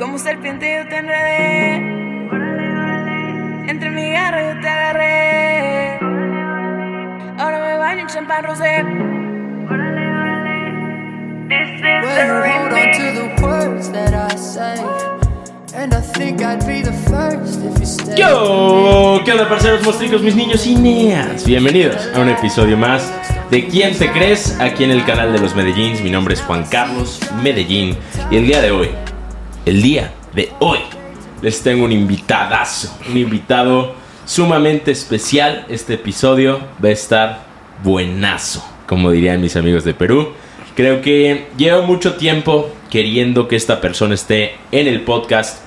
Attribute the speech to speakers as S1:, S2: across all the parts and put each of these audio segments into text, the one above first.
S1: Como serpiente yo te enredé. Entre mi garra yo te agarré. Ahora me baño en champán rosé.
S2: Well, hold on to the words that I say. And I think I'd be the first if you stay.
S3: Yo, ¿qué onda, parceros, mostricos, mis niños y neas? Bienvenidos a un episodio más de ¿Quién te crees? Aquí en el canal de los Medellín. Mi nombre es Juan Carlos Medellín y el día de hoy, el día de hoy, les tengo un invitadazo, un invitado sumamente especial. Este episodio va a estar buenazo, como dirían mis amigos de Perú. Creo que llevo mucho tiempo queriendo que esta persona esté en el podcast,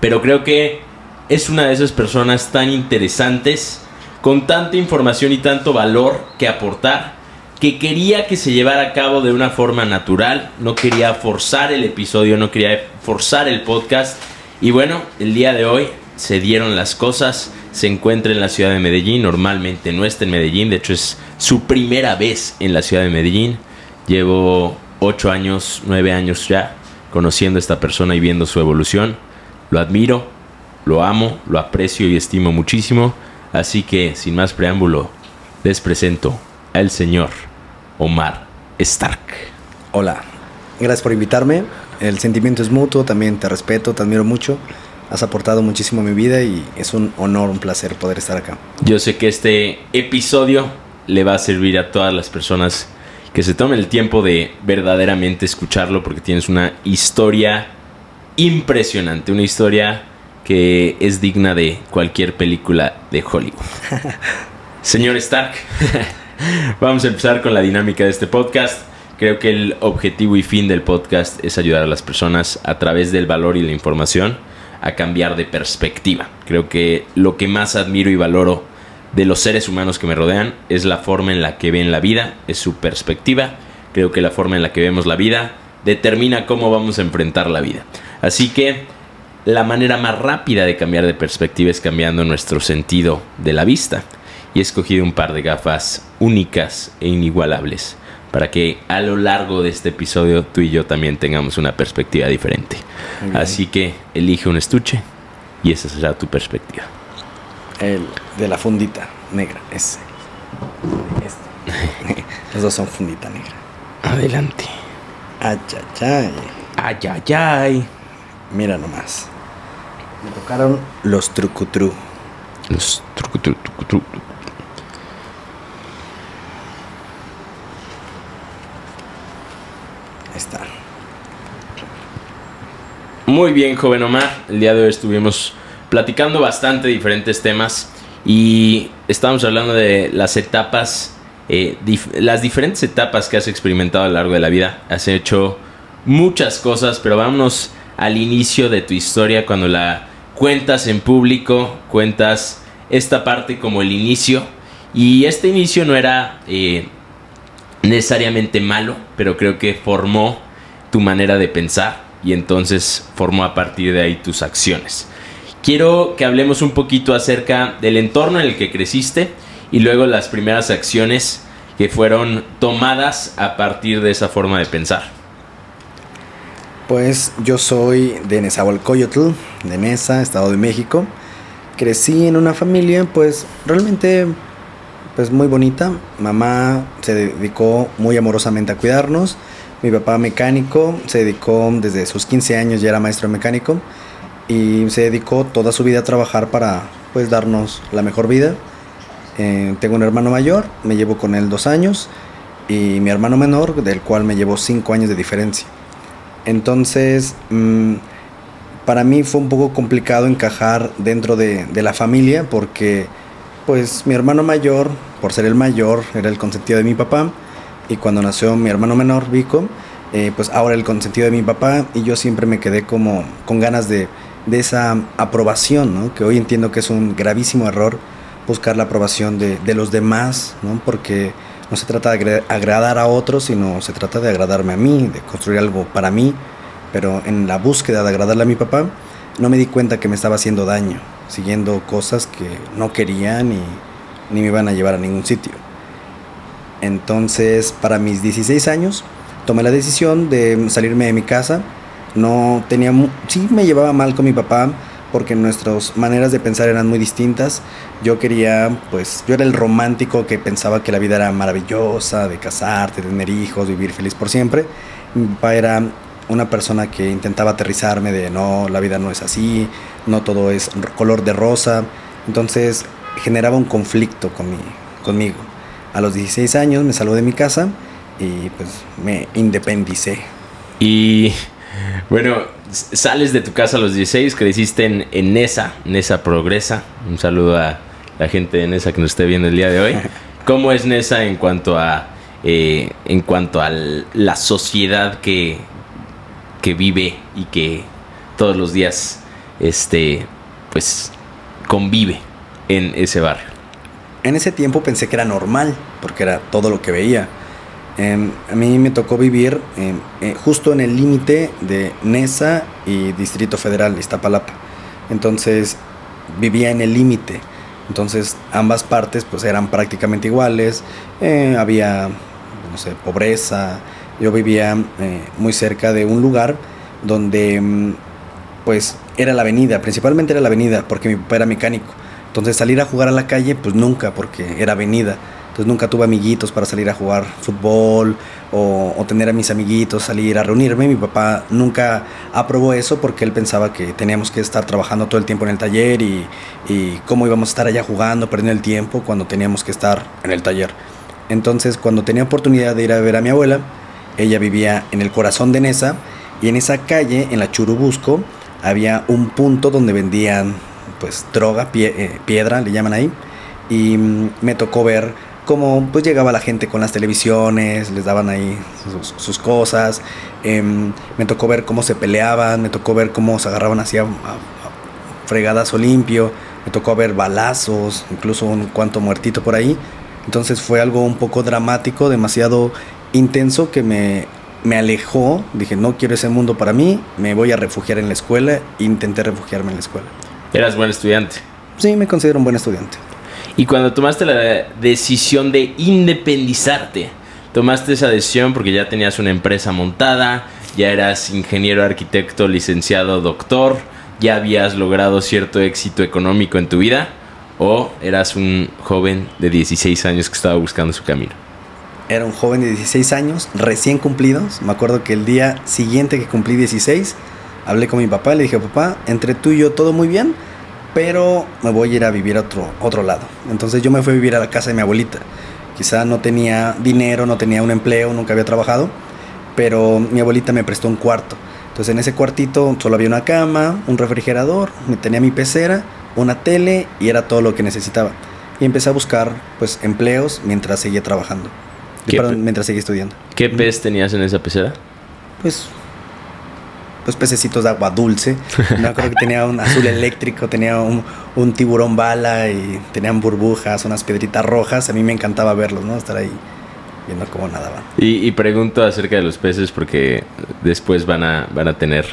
S3: pero creo que es una de esas personas tan interesantes, con tanta información y tanto valor que aportar, que quería que se llevara a cabo de una forma natural, no quería forzar el episodio, no quería forzar el podcast. Y bueno, el día de hoy se dieron las cosas, se encuentra en la ciudad de Medellín, normalmente no está en Medellín, de hecho es su primera vez en la ciudad de Medellín. Llevo 8 años, 9 años ya conociendo a esta persona y viendo su evolución. Lo admiro, lo amo, lo aprecio y estimo muchísimo. Así que, sin más preámbulo, les presento al señor Omar Stark.
S4: Hola, gracias por invitarme. El sentimiento es mutuo, también te respeto, te admiro mucho. Has aportado muchísimo a mi vida y es un honor, un placer poder estar acá.
S3: Yo sé que este episodio le va a servir a todas las personas que se tomen el tiempo de verdaderamente escucharlo porque tienes una historia impresionante, una historia que es digna de cualquier película de Hollywood. Señor Stark, vamos a empezar con la dinámica de este podcast. Creo que el objetivo y fin del podcast es ayudar a las personas a través del valor y la información a cambiar de perspectiva. Creo que lo que más admiro y valoro de los seres humanos que me rodean es la forma en la que ven la vida, es su perspectiva. Creo que la forma en la que vemos la vida determina cómo vamos a enfrentar la vida. Así que la manera más rápida de cambiar de perspectiva es cambiando nuestro sentido de la vista. Y he escogido un par de gafas únicas e inigualables para que a lo largo de este episodio tú y yo también tengamos una perspectiva diferente. Así que elige un estuche y esa será tu perspectiva.
S4: El de la fundita negra, ese. Este. Los dos son fundita negra.
S3: Adelante.
S4: Ay, ay, ay.
S3: Ay, ay, ay.
S4: Mira nomás. Me tocaron los trucutru.
S3: Los trucu, tru, trucu, tru.
S4: Ahí está.
S3: Muy bien, joven Omar. El día de hoy estuvimos platicando bastante diferentes temas y estábamos hablando de las etapas, eh, las diferentes etapas que has experimentado a lo largo de la vida. Has hecho muchas cosas, pero vámonos al inicio de tu historia cuando la cuentas en público, cuentas esta parte como el inicio. Y este inicio no era eh, necesariamente malo, pero creo que formó tu manera de pensar y entonces formó a partir de ahí tus acciones. Quiero que hablemos un poquito acerca del entorno en el que creciste y luego las primeras acciones que fueron tomadas a partir de esa forma de pensar.
S4: Pues yo soy de Nezahualcóyotl, de Nesa, Estado de México. Crecí en una familia, pues realmente, pues muy bonita. Mamá se dedicó muy amorosamente a cuidarnos. Mi papá mecánico, se dedicó desde sus 15 años, ya era maestro mecánico. Y se dedicó toda su vida a trabajar para, pues, darnos la mejor vida. Eh, tengo un hermano mayor, me llevo con él dos años. Y mi hermano menor, del cual me llevo cinco años de diferencia. Entonces, mm, para mí fue un poco complicado encajar dentro de, de la familia porque, pues, mi hermano mayor, por ser el mayor, era el consentido de mi papá. Y cuando nació mi hermano menor, Vico, eh, pues ahora el consentido de mi papá. Y yo siempre me quedé como con ganas de, de esa aprobación, ¿no? Que hoy entiendo que es un gravísimo error buscar la aprobación de, de los demás, ¿no? Porque no se trata de agradar a otros, sino se trata de agradarme a mí, de construir algo para mí. Pero en la búsqueda de agradarle a mi papá, no me di cuenta que me estaba haciendo daño, siguiendo cosas que no quería ni, ni me iban a llevar a ningún sitio. Entonces, para mis 16 años, tomé la decisión de salirme de mi casa No tenía, sí me llevaba mal con mi papá porque nuestras maneras de pensar eran muy distintas. Yo quería, pues, yo era el romántico que pensaba que la vida era maravillosa, de casarte, tener hijos, vivir feliz por siempre. Mi papá era una persona que intentaba aterrizarme de no, la vida no es así, no todo es color de rosa. Entonces generaba un conflicto con mi- conmigo. A los 16 años me salgo de mi casa y pues me independicé.
S3: Y bueno, sales de tu casa a los 16, creciste en, en Nesa, Nesa Progresa. Un saludo a la gente de Nesa que nos esté viendo el día de hoy. ¿Cómo es Nesa en cuanto a eh, en cuanto a la sociedad que, que vive y que todos los días este pues convive en ese barrio?
S4: En ese tiempo pensé que era normal, porque era todo lo que veía. Em, a mí me tocó vivir em, eh, justo en el límite de Nesa y Distrito Federal, Iztapalapa. Entonces vivía en el límite. Entonces ambas partes pues eran prácticamente iguales. Eh, había, pobreza. Yo vivía eh, muy cerca de un lugar donde mm, pues era la avenida, principalmente era la avenida, porque mi papá era mecánico. Entonces salir a jugar a la calle, pues nunca, porque era avenida. Entonces nunca tuve amiguitos para salir a jugar fútbol o, o tener a mis amiguitos, salir a reunirme. Mi papá nunca aprobó eso porque él pensaba que teníamos que estar trabajando todo el tiempo en el taller y, y cómo íbamos a estar allá jugando, perdiendo el tiempo cuando teníamos que estar en el taller. Entonces cuando tenía oportunidad de ir a ver a mi abuela, ella vivía en el corazón de Nesa y en esa calle, en la Churubusco, había un punto donde vendían pues droga, eh, piedra, le llaman ahí, y mm, me tocó ver cómo pues llegaba la gente con las televisiones, les daban ahí sus, cosas, em, me tocó ver cómo se peleaban, me tocó ver cómo se agarraban así a, a- a fregadazo limpio, me tocó ver balazos, incluso un cuanto muertito por ahí, entonces fue algo un poco dramático, demasiado intenso que me, me alejó, dije no quiero ese mundo para mí, me voy a refugiar en la escuela, intenté refugiarme en la escuela.
S3: Eras buen estudiante.
S4: Sí, me considero un buen estudiante.
S3: Y cuando tomaste la decisión de independizarte, tomaste esa decisión porque ya tenías una empresa montada, ya eras ingeniero, arquitecto, licenciado, doctor, ya habías logrado cierto éxito económico en tu vida, o eras un joven de 16 años que estaba buscando su camino.
S4: Era un joven de 16 años, recién cumplidos. Me acuerdo que el día siguiente que cumplí 16, hablé con mi papá y le dije, papá, entre tú y yo todo muy bien, pero me voy a ir a vivir a otro, otro lado. Entonces yo me fui a vivir a la casa de mi abuelita. Quizá no tenía dinero, no tenía un empleo, nunca había trabajado, pero mi abuelita me prestó un cuarto. Entonces en ese cuartito solo había una cama, un refrigerador, tenía mi pecera, una tele y era todo lo que necesitaba. Y empecé a buscar pues empleos mientras seguía trabajando.
S3: ¿Qué
S4: Perdón,
S3: pe-
S4: mientras seguía estudiando.
S3: ¿Qué pez tenías en esa pecera?
S4: Pues pues pececitos de agua dulce. Me acuerdo que tenía un azul eléctrico, tenía un, un tiburón bala y tenían burbujas, unas piedritas rojas. A mí me encantaba verlos, ¿no? Estar ahí viendo cómo nadaban.
S3: Y, y pregunto acerca de los peces porque después van a, van a tener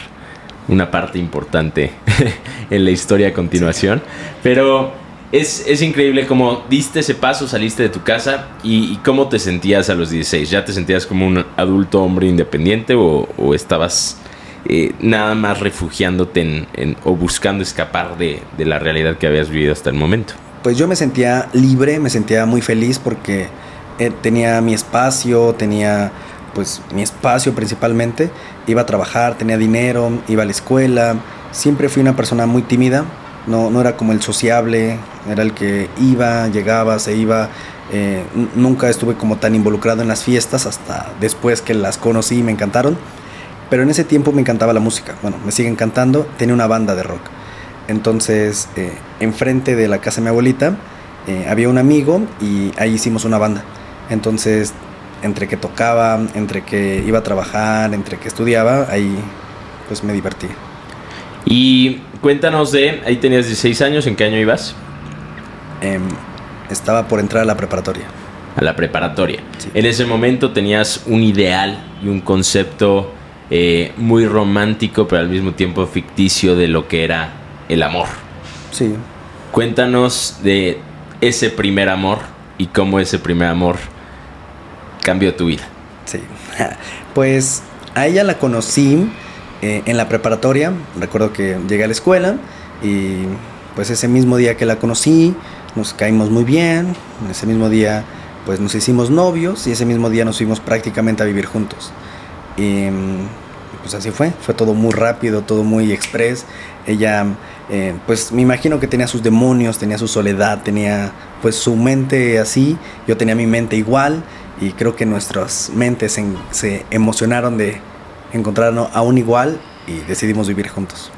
S3: una parte importante en la historia a continuación. Pero es, es increíble cómo diste ese paso, saliste de tu casa y, y cómo te sentías a los 16. ¿Ya te sentías como un adulto hombre independiente o, o estabas eh, nada más refugiándote en, o buscando escapar de, la realidad que habías vivido hasta el momento?
S4: Pues yo me sentía libre, me sentía muy feliz porque eh, tenía mi espacio, tenía pues mi espacio principalmente. Iba a trabajar, tenía dinero, iba a la escuela. Siempre fui una persona muy tímida, no, no era como el sociable, era el que iba, llegaba, se iba. eh, nunca estuve como tan involucrado en las fiestas hasta después que las conocí y me encantaron. Pero en ese tiempo me encantaba la música. Bueno, me sigue encantando. Tenía una banda de rock. Entonces, eh, enfrente de la casa de mi abuelita eh, había un amigo y ahí hicimos una banda. Entonces, entre que tocaba, entre que iba a trabajar, entre que estudiaba, ahí pues me divertía.
S3: Y cuéntanos de, ahí tenías 16 años, ¿en qué año ibas?
S4: Em, estaba por entrar a la preparatoria.
S3: a la preparatoria.
S4: Sí.
S3: En ese momento tenías un ideal y un concepto eh, muy romántico, pero al mismo tiempo ficticio de lo que era el amor.
S4: Sí.
S3: Cuéntanos de ese primer amor y cómo ese primer amor cambió tu vida.
S4: Sí. Pues a ella la conocí Eh, en la preparatoria, recuerdo que llegué a la escuela y pues ese mismo día que la conocí, nos caímos muy bien, ese mismo día pues nos hicimos novios y ese mismo día nos fuimos prácticamente a vivir juntos. Y pues así fue, fue todo muy rápido, todo muy express. Ella, eh, pues me imagino que tenía sus demonios, tenía su soledad, tenía pues su mente así, yo tenía mi mente igual y creo que nuestras mentes en- se emocionaron de encontrarnos aún igual y decidimos vivir juntos.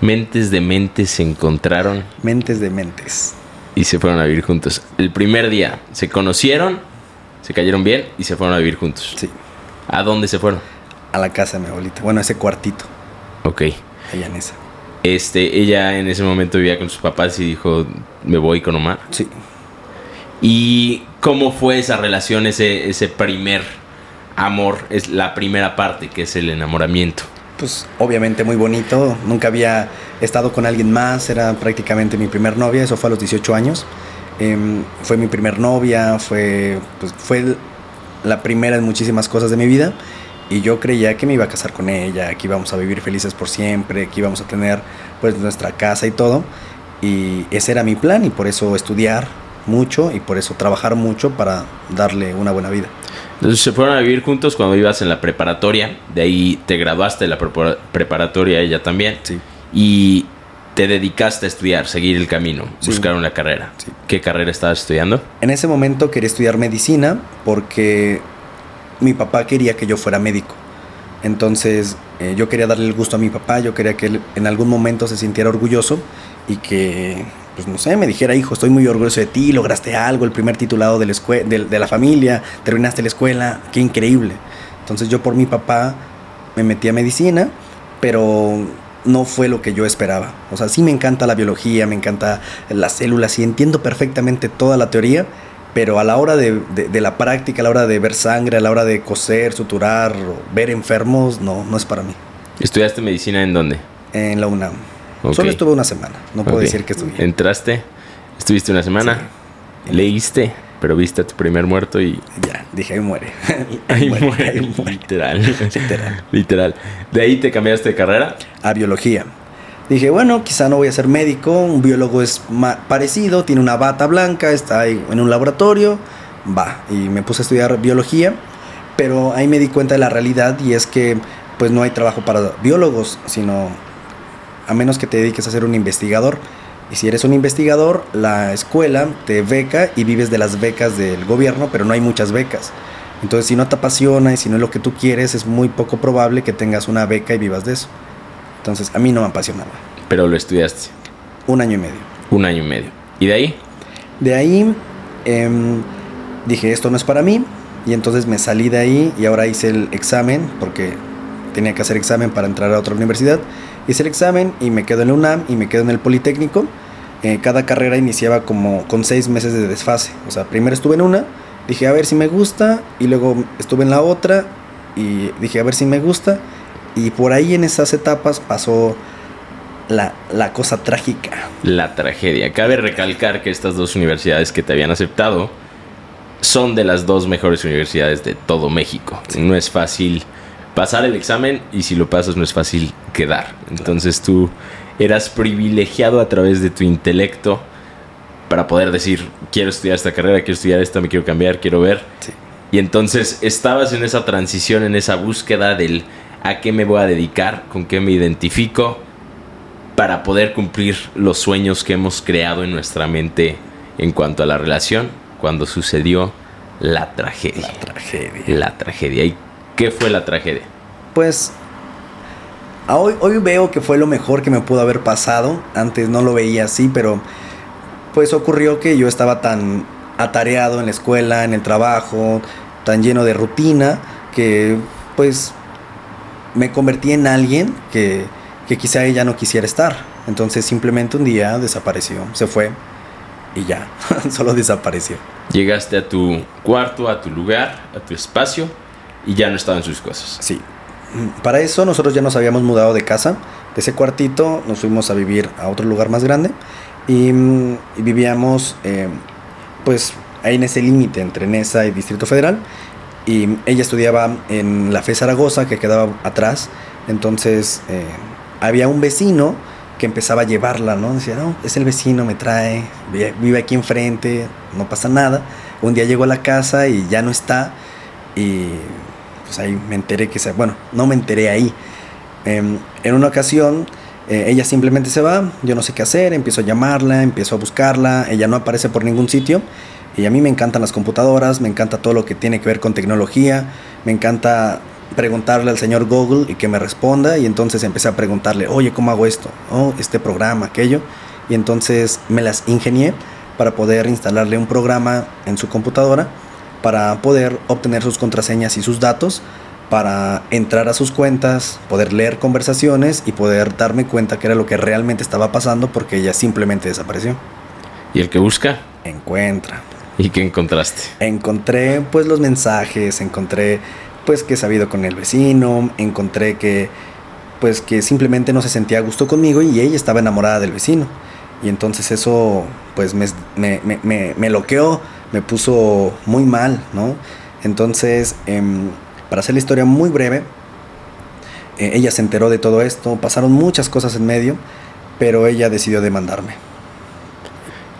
S3: Mentes de mentes se encontraron
S4: Mentes de mentes.
S3: y se fueron a vivir juntos. El primer día se conocieron, se cayeron bien y se fueron a vivir juntos.
S4: Sí,
S3: ¿A dónde se fueron?
S4: A la casa de mi abuelita. Bueno, ese cuartito,
S3: Ok.
S4: allá en esa.
S3: Este, ella en ese momento vivía con sus papás y dijo, me voy con Omar.
S4: Sí.
S3: ¿Y cómo fue esa relación, ese, ese primer amor? Es la primera parte, que es el enamoramiento.
S4: Pues obviamente muy bonito. Nunca había estado con alguien más. Era prácticamente mi primer novia. Eso fue a los 18 años. Em, fue mi primer novia. Fue, pues, fue la primera en muchísimas cosas de mi vida. Y yo creía que me iba a casar con ella, que íbamos a vivir felices por siempre, que íbamos a tener pues nuestra casa y todo. Y ese era mi plan y por eso estudiar mucho y por eso trabajar mucho para darle una buena vida.
S3: Entonces se fueron a vivir juntos cuando ibas en la preparatoria. De ahí te graduaste de la prepara- preparatoria, ella también.
S4: Sí.
S3: Y te dedicaste a estudiar, seguir el camino,
S4: Sí.
S3: buscar una carrera.
S4: Sí.
S3: ¿Qué carrera estabas estudiando?
S4: En ese momento quería estudiar medicina porque mi papá quería que yo fuera médico. Entonces eh, yo quería darle el gusto a mi papá, yo quería que él en algún momento se sintiera orgulloso y que, pues no sé, me dijera, hijo, estoy muy orgulloso de ti, lograste algo, el primer titulado de la, de, de la familia, terminaste la escuela, qué increíble. Entonces yo por mi papá me metí a medicina, pero no fue lo que yo esperaba. O sea, sí me encanta la biología, me encanta las células y entiendo perfectamente toda la teoría, pero a la hora de, de- de la práctica, a la hora de ver sangre, a la hora de coser, suturar, o ver enfermos, no, no es para mí.
S3: ¿Estudiaste medicina en dónde?
S4: En la UNAM. Solo estuve una semana, no puedo decir que estudié.
S3: Entraste, estuviste una semana, leíste, pero viste a tu primer muerto y
S4: Ya, dije, ahí muere.
S3: ahí muere,
S4: ahí muere.
S3: literal.
S4: Literal.
S3: literal. De ahí te cambiaste de carrera.
S4: a biología. Dije, bueno, quizá no voy a ser médico, un biólogo es parecido, tiene una bata blanca, está ahí en un laboratorio, va. Y me puse a estudiar biología, pero ahí me di cuenta de la realidad y es que pues no hay trabajo para biólogos, sino a menos que te dediques a ser un investigador. Y si eres un investigador, la escuela te beca y vives de las becas del gobierno, pero no hay muchas becas. Entonces, si no te apasiona y si no es lo que tú quieres, es muy poco probable que tengas una beca y vivas de eso. Entonces, a mí no me apasionaba.
S3: Pero lo estudiaste
S4: Un año y medio.
S3: un año y medio. ¿Y de ahí?
S4: De ahí em, dije, esto no es para mí. Y entonces me salí de ahí y ahora hice el examen, porque tenía que hacer examen para entrar a otra universidad. Hice el examen y me quedo en la UNAM y me quedo en el Politécnico. Eh, cada carrera iniciaba como con seis meses de desfase. O sea, primero estuve en una, dije a ver si me gusta, y luego estuve en la otra y dije a ver si me gusta. Y por ahí en esas etapas pasó la, la cosa trágica.
S3: La tragedia. Cabe recalcar que estas dos universidades que te habían aceptado son de las dos mejores universidades de todo México. No es fácil pasar el examen y si lo pasas no es fácil quedar. Entonces tú eras privilegiado a través de tu intelecto para poder decir, quiero estudiar esta carrera, quiero estudiar esta, me quiero cambiar, quiero ver.
S4: Sí.
S3: Y entonces estabas en esa transición, en esa búsqueda del a qué me voy a dedicar, con qué me identifico, para poder cumplir los sueños que hemos creado en nuestra mente en cuanto a la relación, cuando sucedió la tragedia.
S4: La tragedia.
S3: La tragedia. ¿Y qué fue la tragedia?
S4: Pues hoy, hoy veo que fue lo mejor que me pudo haber pasado. Antes no lo veía así, pero pues ocurrió que yo estaba tan atareado en la escuela, en el trabajo, tan lleno de rutina, que pues me convertí en alguien que, que quizá ella no quisiera estar. Entonces simplemente un día desapareció, se fue y ya, solo desapareció.
S3: Llegaste a tu cuarto, a tu lugar, a tu espacio y ya no estaban sus cosas.
S4: Sí. Para eso nosotros ya nos habíamos mudado de casa. De ese cuartito nos fuimos a vivir a otro lugar más grande. Y, y vivíamos eh, pues ahí en ese límite entre Nesa y Distrito Federal. Y ella estudiaba en la FE Zaragoza, que quedaba atrás. Entonces eh, había un vecino que empezaba a llevarla, ¿no? Decía, no, es el vecino, me trae, vi- vive aquí enfrente, no pasa nada. Un día llegó a la casa y ya no está. Y pues ahí me enteré que se... Bueno, no me enteré ahí. Em, en una ocasión, eh, ella simplemente se va, yo no sé qué hacer, empiezo a llamarla, empiezo a buscarla, ella no aparece por ningún sitio. Y a mí me encantan las computadoras, me encanta todo lo que tiene que ver con tecnología, me encanta preguntarle al señor Google y que me responda. Y entonces empecé a preguntarle, oye, ¿cómo hago esto? Oh, este programa, aquello. Y entonces me las ingenié para poder instalarle un programa en su computadora para poder obtener sus contraseñas y sus datos para entrar a sus cuentas, poder leer conversaciones y poder darme cuenta que era lo que realmente estaba pasando porque ella simplemente desapareció.
S3: ¿Y el que busca?
S4: Encuentra.
S3: ¿Y qué encontraste?
S4: Encontré pues los mensajes, encontré pues que he sabido con el vecino, encontré que pues que simplemente no se sentía a gusto conmigo y ella estaba enamorada del vecino. Y entonces eso pues me, me, me, loqueó, me puso muy mal, ¿no? Entonces, em, para hacer la historia muy breve, eh, ella se enteró de todo esto, pasaron muchas cosas en medio, pero ella decidió demandarme.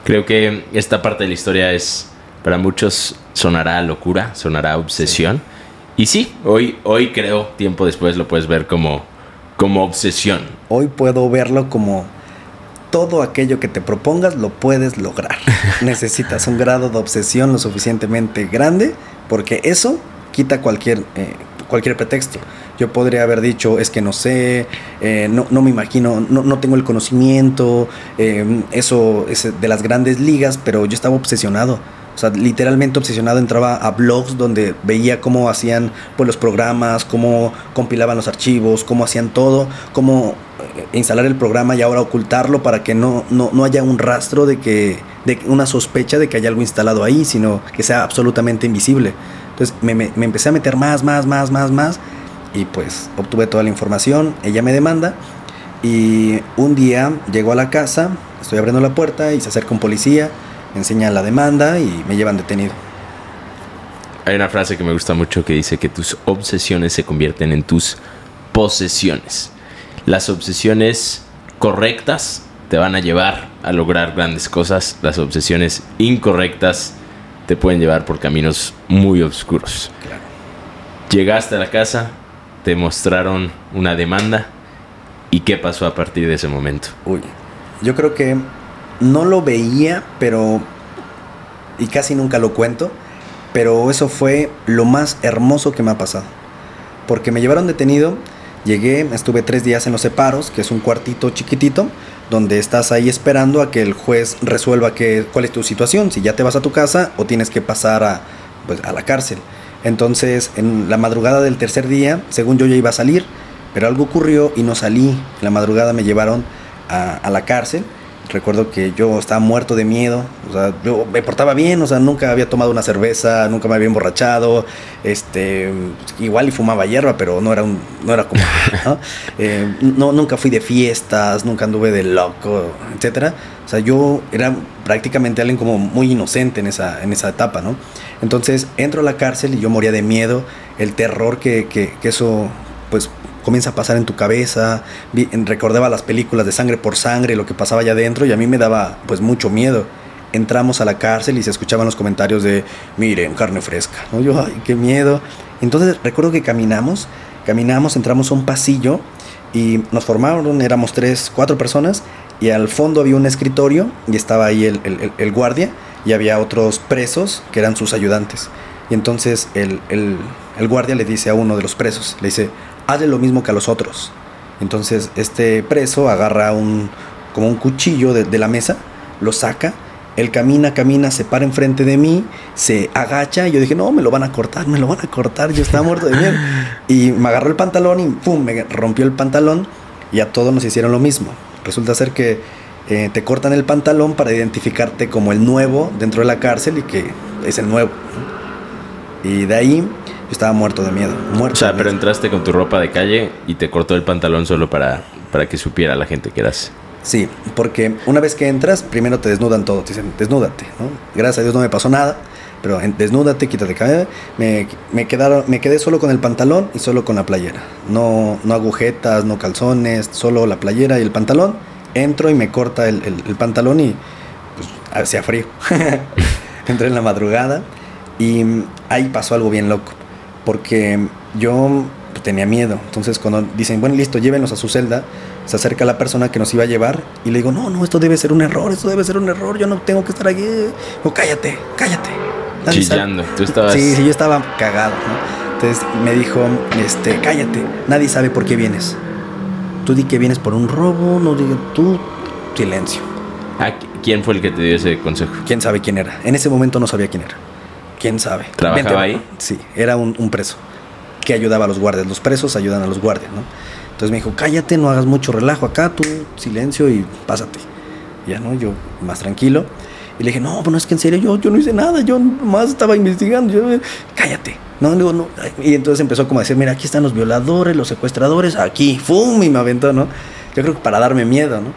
S3: Creo que esta parte de la historia es, para muchos, sonará locura, sonará obsesión. Y sí, hoy, hoy creo, tiempo después lo puedes ver como, como obsesión.
S4: Hoy puedo verlo como todo aquello que te propongas lo puedes lograr. Necesitas un grado de obsesión lo suficientemente grande porque eso quita cualquier, eh, cualquier pretexto. Yo podría haber dicho, es que no sé, eh, no, no me imagino, no, no tengo el conocimiento, eh, eso es de las grandes ligas, pero yo estaba obsesionado. O sea, literalmente obsesionado, entraba a blogs donde veía cómo hacían pues, los programas, cómo compilaban los archivos, cómo hacían todo, cómo eh, instalar el programa y ahora ocultarlo para que no, no, no haya un rastro de que, de una sospecha de que haya algo instalado ahí, sino que sea absolutamente invisible. Entonces me, me empecé a meter más, más, más, más, más y pues obtuve toda la información, ella me demanda y un día llego a la casa, estoy abriendo la puerta y se acerca un policía, me enseña la demanda y me llevan detenido.
S3: Hay una frase que me gusta mucho que dice que tus obsesiones se convierten en tus posesiones. Las obsesiones correctas te van a llevar a lograr grandes cosas. Las obsesiones incorrectas te pueden llevar por caminos muy oscuros.
S4: Claro.
S3: Llegaste a la casa, te mostraron una demanda. ¿Y qué pasó a partir de ese momento?
S4: Uy, yo creo que no lo veía, pero... Y casi nunca lo cuento, pero eso fue lo más hermoso que me ha pasado. Porque me llevaron detenido, llegué, estuve tres días en los separos, que es un cuartito chiquitito, donde estás ahí esperando a que el juez resuelva que, cuál es tu situación, si ya te vas a tu casa o tienes que pasar a, pues, a la cárcel. Entonces, en la madrugada del tercer día, según yo ya iba a salir, pero algo ocurrió y no salí. En la madrugada me llevaron a, a la cárcel. Recuerdo que yo estaba muerto de miedo, o sea, yo me portaba bien, o sea, nunca había tomado una cerveza, nunca me había emborrachado, este, igual y fumaba hierba, pero no era un, no era como, ¿no? Eh, no, nunca fui de fiestas, nunca anduve de loco, etcétera. O sea, yo era prácticamente alguien como muy inocente en esa, en esa etapa, ¿no? Entonces entro a la cárcel y yo moría de miedo, el terror que, que, que eso, pues comienza a pasar en tu cabeza, vi, recordaba las películas de sangre por sangre, lo que pasaba allá adentro y a mí me daba pues mucho miedo. Entramos a la cárcel y se escuchaban los comentarios de, miren, carne fresca, ¿no? Yo, ay, qué miedo. Entonces recuerdo que caminamos, caminamos, entramos a un pasillo y nos formaron, éramos tres, cuatro personas y al fondo había un escritorio y estaba ahí el, el, guardia y había otros presos que eran sus ayudantes. Y entonces el, el guardia le dice a uno de los presos, le dice, hazle lo mismo que a los otros. Entonces este preso agarra un, como un cuchillo de, de, la mesa, lo saca, él camina, camina, se para enfrente de mí, se agacha y yo dije, no, me lo van a cortar, me lo van a cortar, yo estaba muerto de miedo. Y me agarró el pantalón y pum, me rompió el pantalón y a todos nos hicieron lo mismo. Resulta ser que eh, te cortan el pantalón para identificarte como el nuevo dentro de la cárcel y que es el nuevo. Y de ahí yo estaba muerto de miedo. Muerto
S3: o sea, pero
S4: miedo.
S3: entraste con tu ropa de calle y te cortó el pantalón solo para, para que supiera la gente que eras.
S4: Sí, porque una vez que entras, primero te desnudan todo, te dicen, desnúdate, ¿no? Gracias a Dios no me pasó nada, pero desnúdate, quítate. Me, me, quedaron, me quedé solo con el pantalón y solo con la playera. No, no agujetas, no calzones, solo la playera y el pantalón. Entro y me corta el, el- el pantalón y pues hacía frío. Entré en la madrugada y mm, ahí pasó algo bien loco. Porque yo tenía miedo. Entonces cuando dicen, bueno, listo, llévenos a su celda, se acerca la persona que nos iba a llevar y le digo, no, no, esto debe ser un error, esto debe ser un error, yo no tengo que estar aquí. O cállate, cállate. Nadie sabe".
S3: Chillando. Tú estabas.
S4: Sí, sí, yo estaba cagado, ¿no? Entonces me dijo, este, cállate, nadie sabe por qué vienes. Tú di que vienes por un robo, no digas tú, silencio.
S3: ¿A qui- ¿Quién fue el que te dio ese consejo?
S4: ¿Quién sabe quién era? En ese momento no sabía quién era. ¿Quién sabe?
S3: ¿Trabajaba ahí?
S4: Sí, era un, un preso que ayudaba a los guardias. Los presos ayudan a los guardias, ¿no? Entonces me dijo, cállate, no hagas mucho relajo acá, tú silencio y pásate. Ya, ¿no? Yo más tranquilo. Y le dije, no, pues no es que en serio, yo, yo no hice nada, yo más estaba investigando, yo, cállate. No, no, no. Y entonces empezó como a decir, mira, aquí están los violadores, los secuestradores, aquí, ¡fum! Y me aventó, ¿no? Yo creo que para darme miedo, ¿no?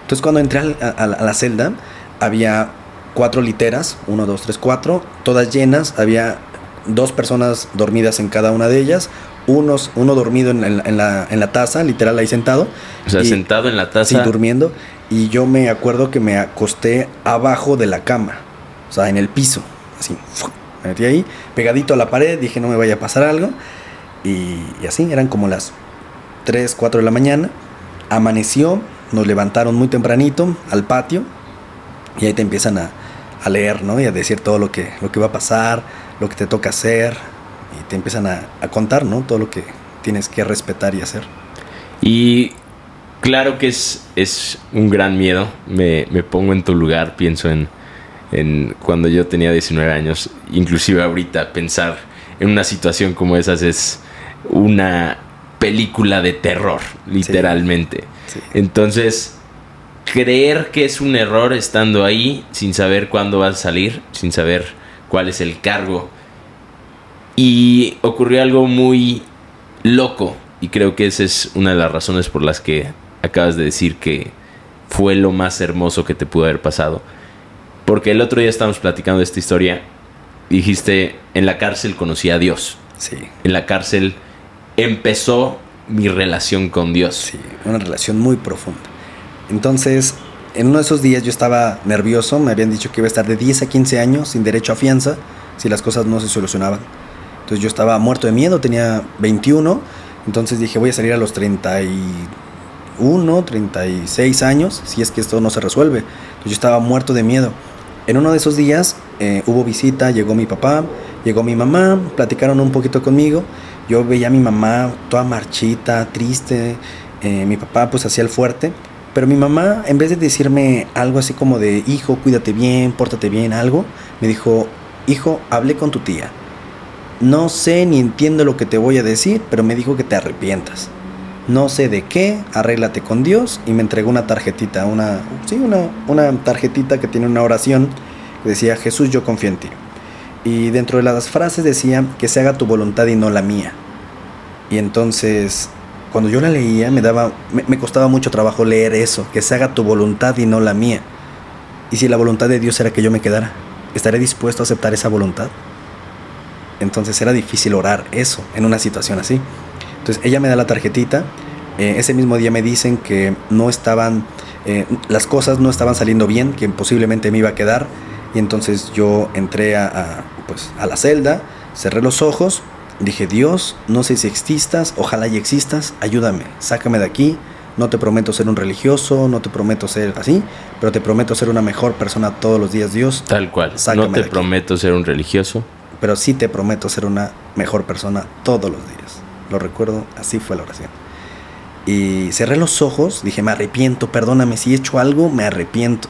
S4: Entonces cuando entré a, a a la celda, había cuatro literas, uno, dos, tres, cuatro, todas llenas, había dos personas dormidas en cada una de ellas, unos, uno dormido en, en la- en la, en la taza, literal ahí sentado.
S3: O sea,
S4: y-
S3: sentado en la
S4: Sí,
S3: taza.
S4: durmiendo. Y yo me acuerdo que me acosté abajo de la cama, o sea, en el piso, así. Me metí ahí, pegadito a la pared, dije no me vaya a pasar algo. Y, y así, eran como las 3, 4 de la mañana. Amaneció, nos levantaron muy tempranito al patio y ahí te empiezan a, a leer, ¿no? Y a decir todo lo que, lo que va a pasar, lo que te toca hacer. Y te empiezan a, a contar, ¿no? Todo lo que tienes que respetar y hacer.
S3: Y claro que es, es un gran miedo. Me, me pongo en tu lugar, pienso en, en cuando yo tenía 19 años. Inclusive ahorita pensar en una situación como esas es una película de terror, literalmente.
S4: Sí.
S3: Entonces, creer que es un error estando ahí sin saber cuándo vas a salir, sin saber cuál es el cargo. Y ocurrió algo muy loco y creo que esa es una de las razones por las que acabas de decir que fue lo más hermoso que te pudo haber pasado. Porque el otro día estábamos platicando de esta historia. Dijiste, en la cárcel conocí a Dios.
S4: Sí.
S3: En la cárcel empezó mi relación con Dios.
S4: Sí, una relación muy profunda. Entonces, en uno de esos días yo estaba nervioso, me habían dicho que iba a estar de 10 a 15 años sin derecho a fianza si las cosas no se solucionaban. Entonces yo estaba muerto de miedo, tenía 21, entonces dije voy a salir a los 31, 36 años si es que esto no se resuelve. Entonces yo estaba muerto de miedo. En uno de esos días eh, hubo visita, llegó mi papá, llegó mi mamá, platicaron un poquito conmigo. Yo veía a mi mamá toda marchita, triste. eh, mi papá pues hacía el fuerte. Pero mi mamá, en vez de decirme algo así como de, hijo, cuídate bien, pórtate bien, algo, me dijo, hijo, hablé con tu tía. No sé ni entiendo lo que te voy a decir, pero me dijo que te arrepientas. No sé de qué, arréglate con Dios y me entregó una tarjetita, una, sí, una, una tarjetita que tiene una oración que decía, Jesús, yo confío en ti. Y dentro de las frases decía, que se haga tu voluntad y no la mía. Y entonces, cuando yo la leía, me, daba, me, costaba mucho trabajo leer eso, que se haga tu voluntad y no la mía. Y si la voluntad de Dios era que yo me quedara, ¿estaré dispuesto a aceptar esa voluntad? Entonces era difícil orar eso en una situación así. Entonces ella me da la tarjetita. eh, ese mismo día me dicen que no estaban, eh, las cosas no estaban saliendo bien, que posiblemente me iba a quedar. Y entonces yo entré a, pues, a la celda, cerré los ojos, dije, Dios, no sé si existas, ojalá y existas, ayúdame, sácame de aquí. No te prometo ser un religioso, no te prometo ser así, pero te prometo ser una mejor persona todos los días, Dios.
S3: Tal cual.
S4: Sácame
S3: no
S4: de
S3: te
S4: aquí.
S3: prometo ser un religioso.
S4: pero sí te prometo ser una mejor persona todos los días. Lo recuerdo, así fue la oración. Y cerré los ojos, dije, me arrepiento, perdóname, si he hecho algo, me arrepiento.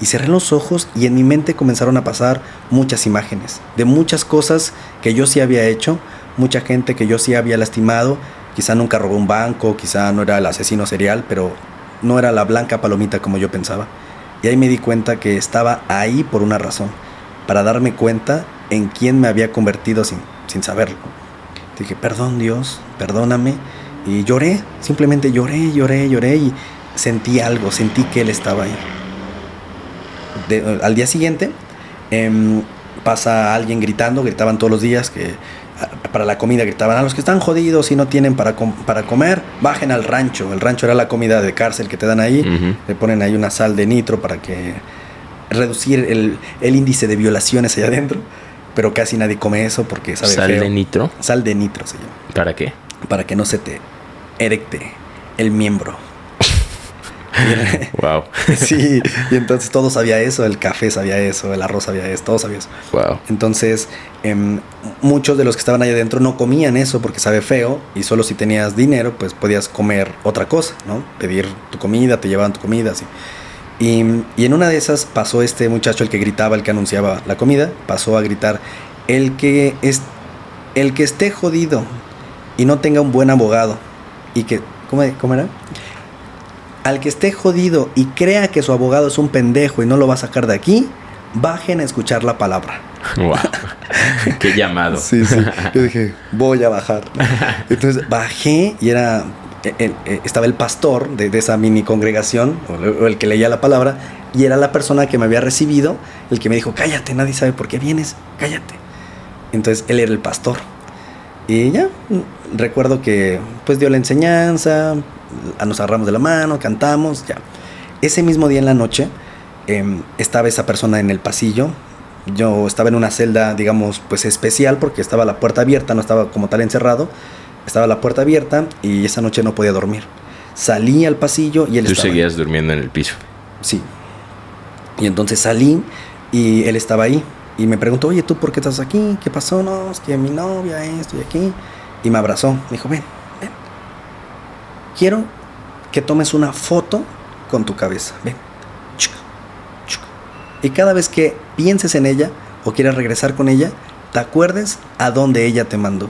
S4: Y cerré los ojos y en mi mente comenzaron a pasar muchas imágenes de muchas cosas que yo sí había hecho, mucha gente que yo sí había lastimado, quizá nunca robé un banco, quizá no era el asesino serial, pero no era la blanca palomita como yo pensaba. Y ahí me di cuenta que estaba ahí por una razón, para darme cuenta en quién me había convertido sin, sin saberlo. Dije, perdón Dios, perdóname. Y lloré, simplemente lloré, lloré, lloré y sentí algo, sentí que Él estaba ahí. De- al día siguiente, em, pasa alguien gritando, gritaban todos los días que para la comida gritaban a los que están jodidos y no tienen para, com- para comer, bajen al rancho. El rancho era la comida de cárcel que te dan ahí.
S3: Ujú.
S4: Le ponen ahí una sal de nitro para que reducir el, el índice de violaciones allá adentro. Pero casi nadie come eso porque sabe
S3: Sal
S4: feo.
S3: de nitro.
S4: Sal de nitro se llama.
S3: ¿Para qué?
S4: Para que no se te erecte el miembro.
S3: Wow.
S4: sí, y entonces todo sabía eso, el café sabía eso, el arroz sabía eso, todo sabía eso.
S3: Wow.
S4: Entonces, em, muchos de los que estaban ahí adentro no comían eso porque sabe feo y solo si tenías dinero, pues podías comer otra cosa, ¿no? Pedir tu comida, te llevaban tu comida, así. Y, y en una de esas pasó este muchacho, el que gritaba, el que anunciaba la comida, pasó a gritar, el que, es, el que esté jodido y no tenga un buen abogado y que, ¿cómo, cómo era? Al que esté jodido y crea que su abogado es un pendejo y no lo va a sacar de aquí, bajen a escuchar la palabra.
S3: Wow. qué llamado.
S4: Sí, sí. Yo dije, voy a bajar. Entonces bajé y era. el- el- eh, estaba el pastor de, de esa mini congregación, o el, que leía la palabra, y era la persona que me había recibido, el que me dijo, cállate, nadie sabe por qué vienes, cállate. Entonces él era el pastor. Y ya, mm, recuerdo que pues dio la enseñanza, nos agarramos de la mano, cantamos, ya. Ese mismo día en la noche em, estaba esa persona en el pasillo. Yo estaba en una celda, digamos, pues especial porque estaba la puerta abierta, no estaba como tal encerrado. Estaba la puerta abierta y esa noche no podía dormir. Salí al pasillo y él
S3: Tú
S4: estaba ahí.
S3: seguías durmiendo en el piso.
S4: Sí. Y entonces salí y él estaba ahí. Y me preguntó, oye, ¿tú por qué estás aquí? ¿Qué pasó? No, es que mi novia, estoy aquí. Y me abrazó. Me dijo, ven. Quiero que tomes una foto con tu cabeza. Ven. Y cada vez que pienses en ella o quieras regresar con ella, te acuerdes a dónde ella te mandó.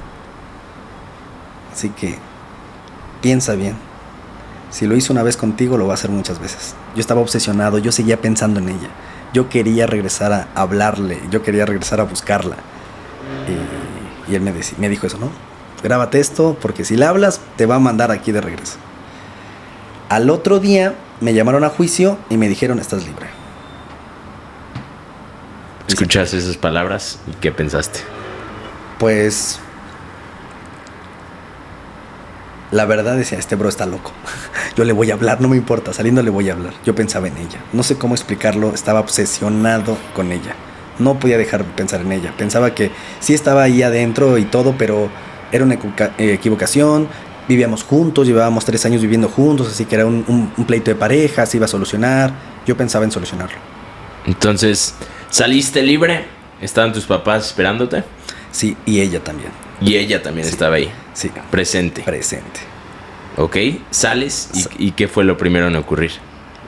S4: Así que piensa bien. Si lo hizo una vez contigo, lo va a hacer muchas veces. Yo estaba obsesionado, yo seguía pensando en ella. Yo quería regresar a hablarle, yo quería regresar a buscarla. Y, él me, me dijo eso, ¿no? Grábate esto porque si le hablas, te va a mandar aquí de regreso. Al otro día me llamaron a juicio y me dijeron, estás libre.
S3: ¿Escuchaste esas palabras y qué pensaste?
S4: Pues... La verdad decía, este bro está loco. Yo le voy a hablar, no me importa, saliendo le voy a hablar. Yo pensaba en ella. No sé cómo explicarlo, estaba obsesionado con ella. No podía dejar de pensar en ella. Pensaba que sí estaba ahí adentro y todo, pero era una equivoca- equivocación. Vivíamos juntos, llevábamos tres años viviendo juntos, así que era un, un- un pleito de pareja, se iba a solucionar. Yo pensaba en solucionarlo.
S3: Entonces, ¿saliste libre? ¿Estaban tus papás esperándote?
S4: Sí, y ella también.
S3: Y ella también
S4: Sí.
S3: estaba ahí,
S4: Sí,
S3: presente.
S4: presente.
S3: ¿Ok? ¿Sales? ¿Y, y qué fue lo primero en ocurrir?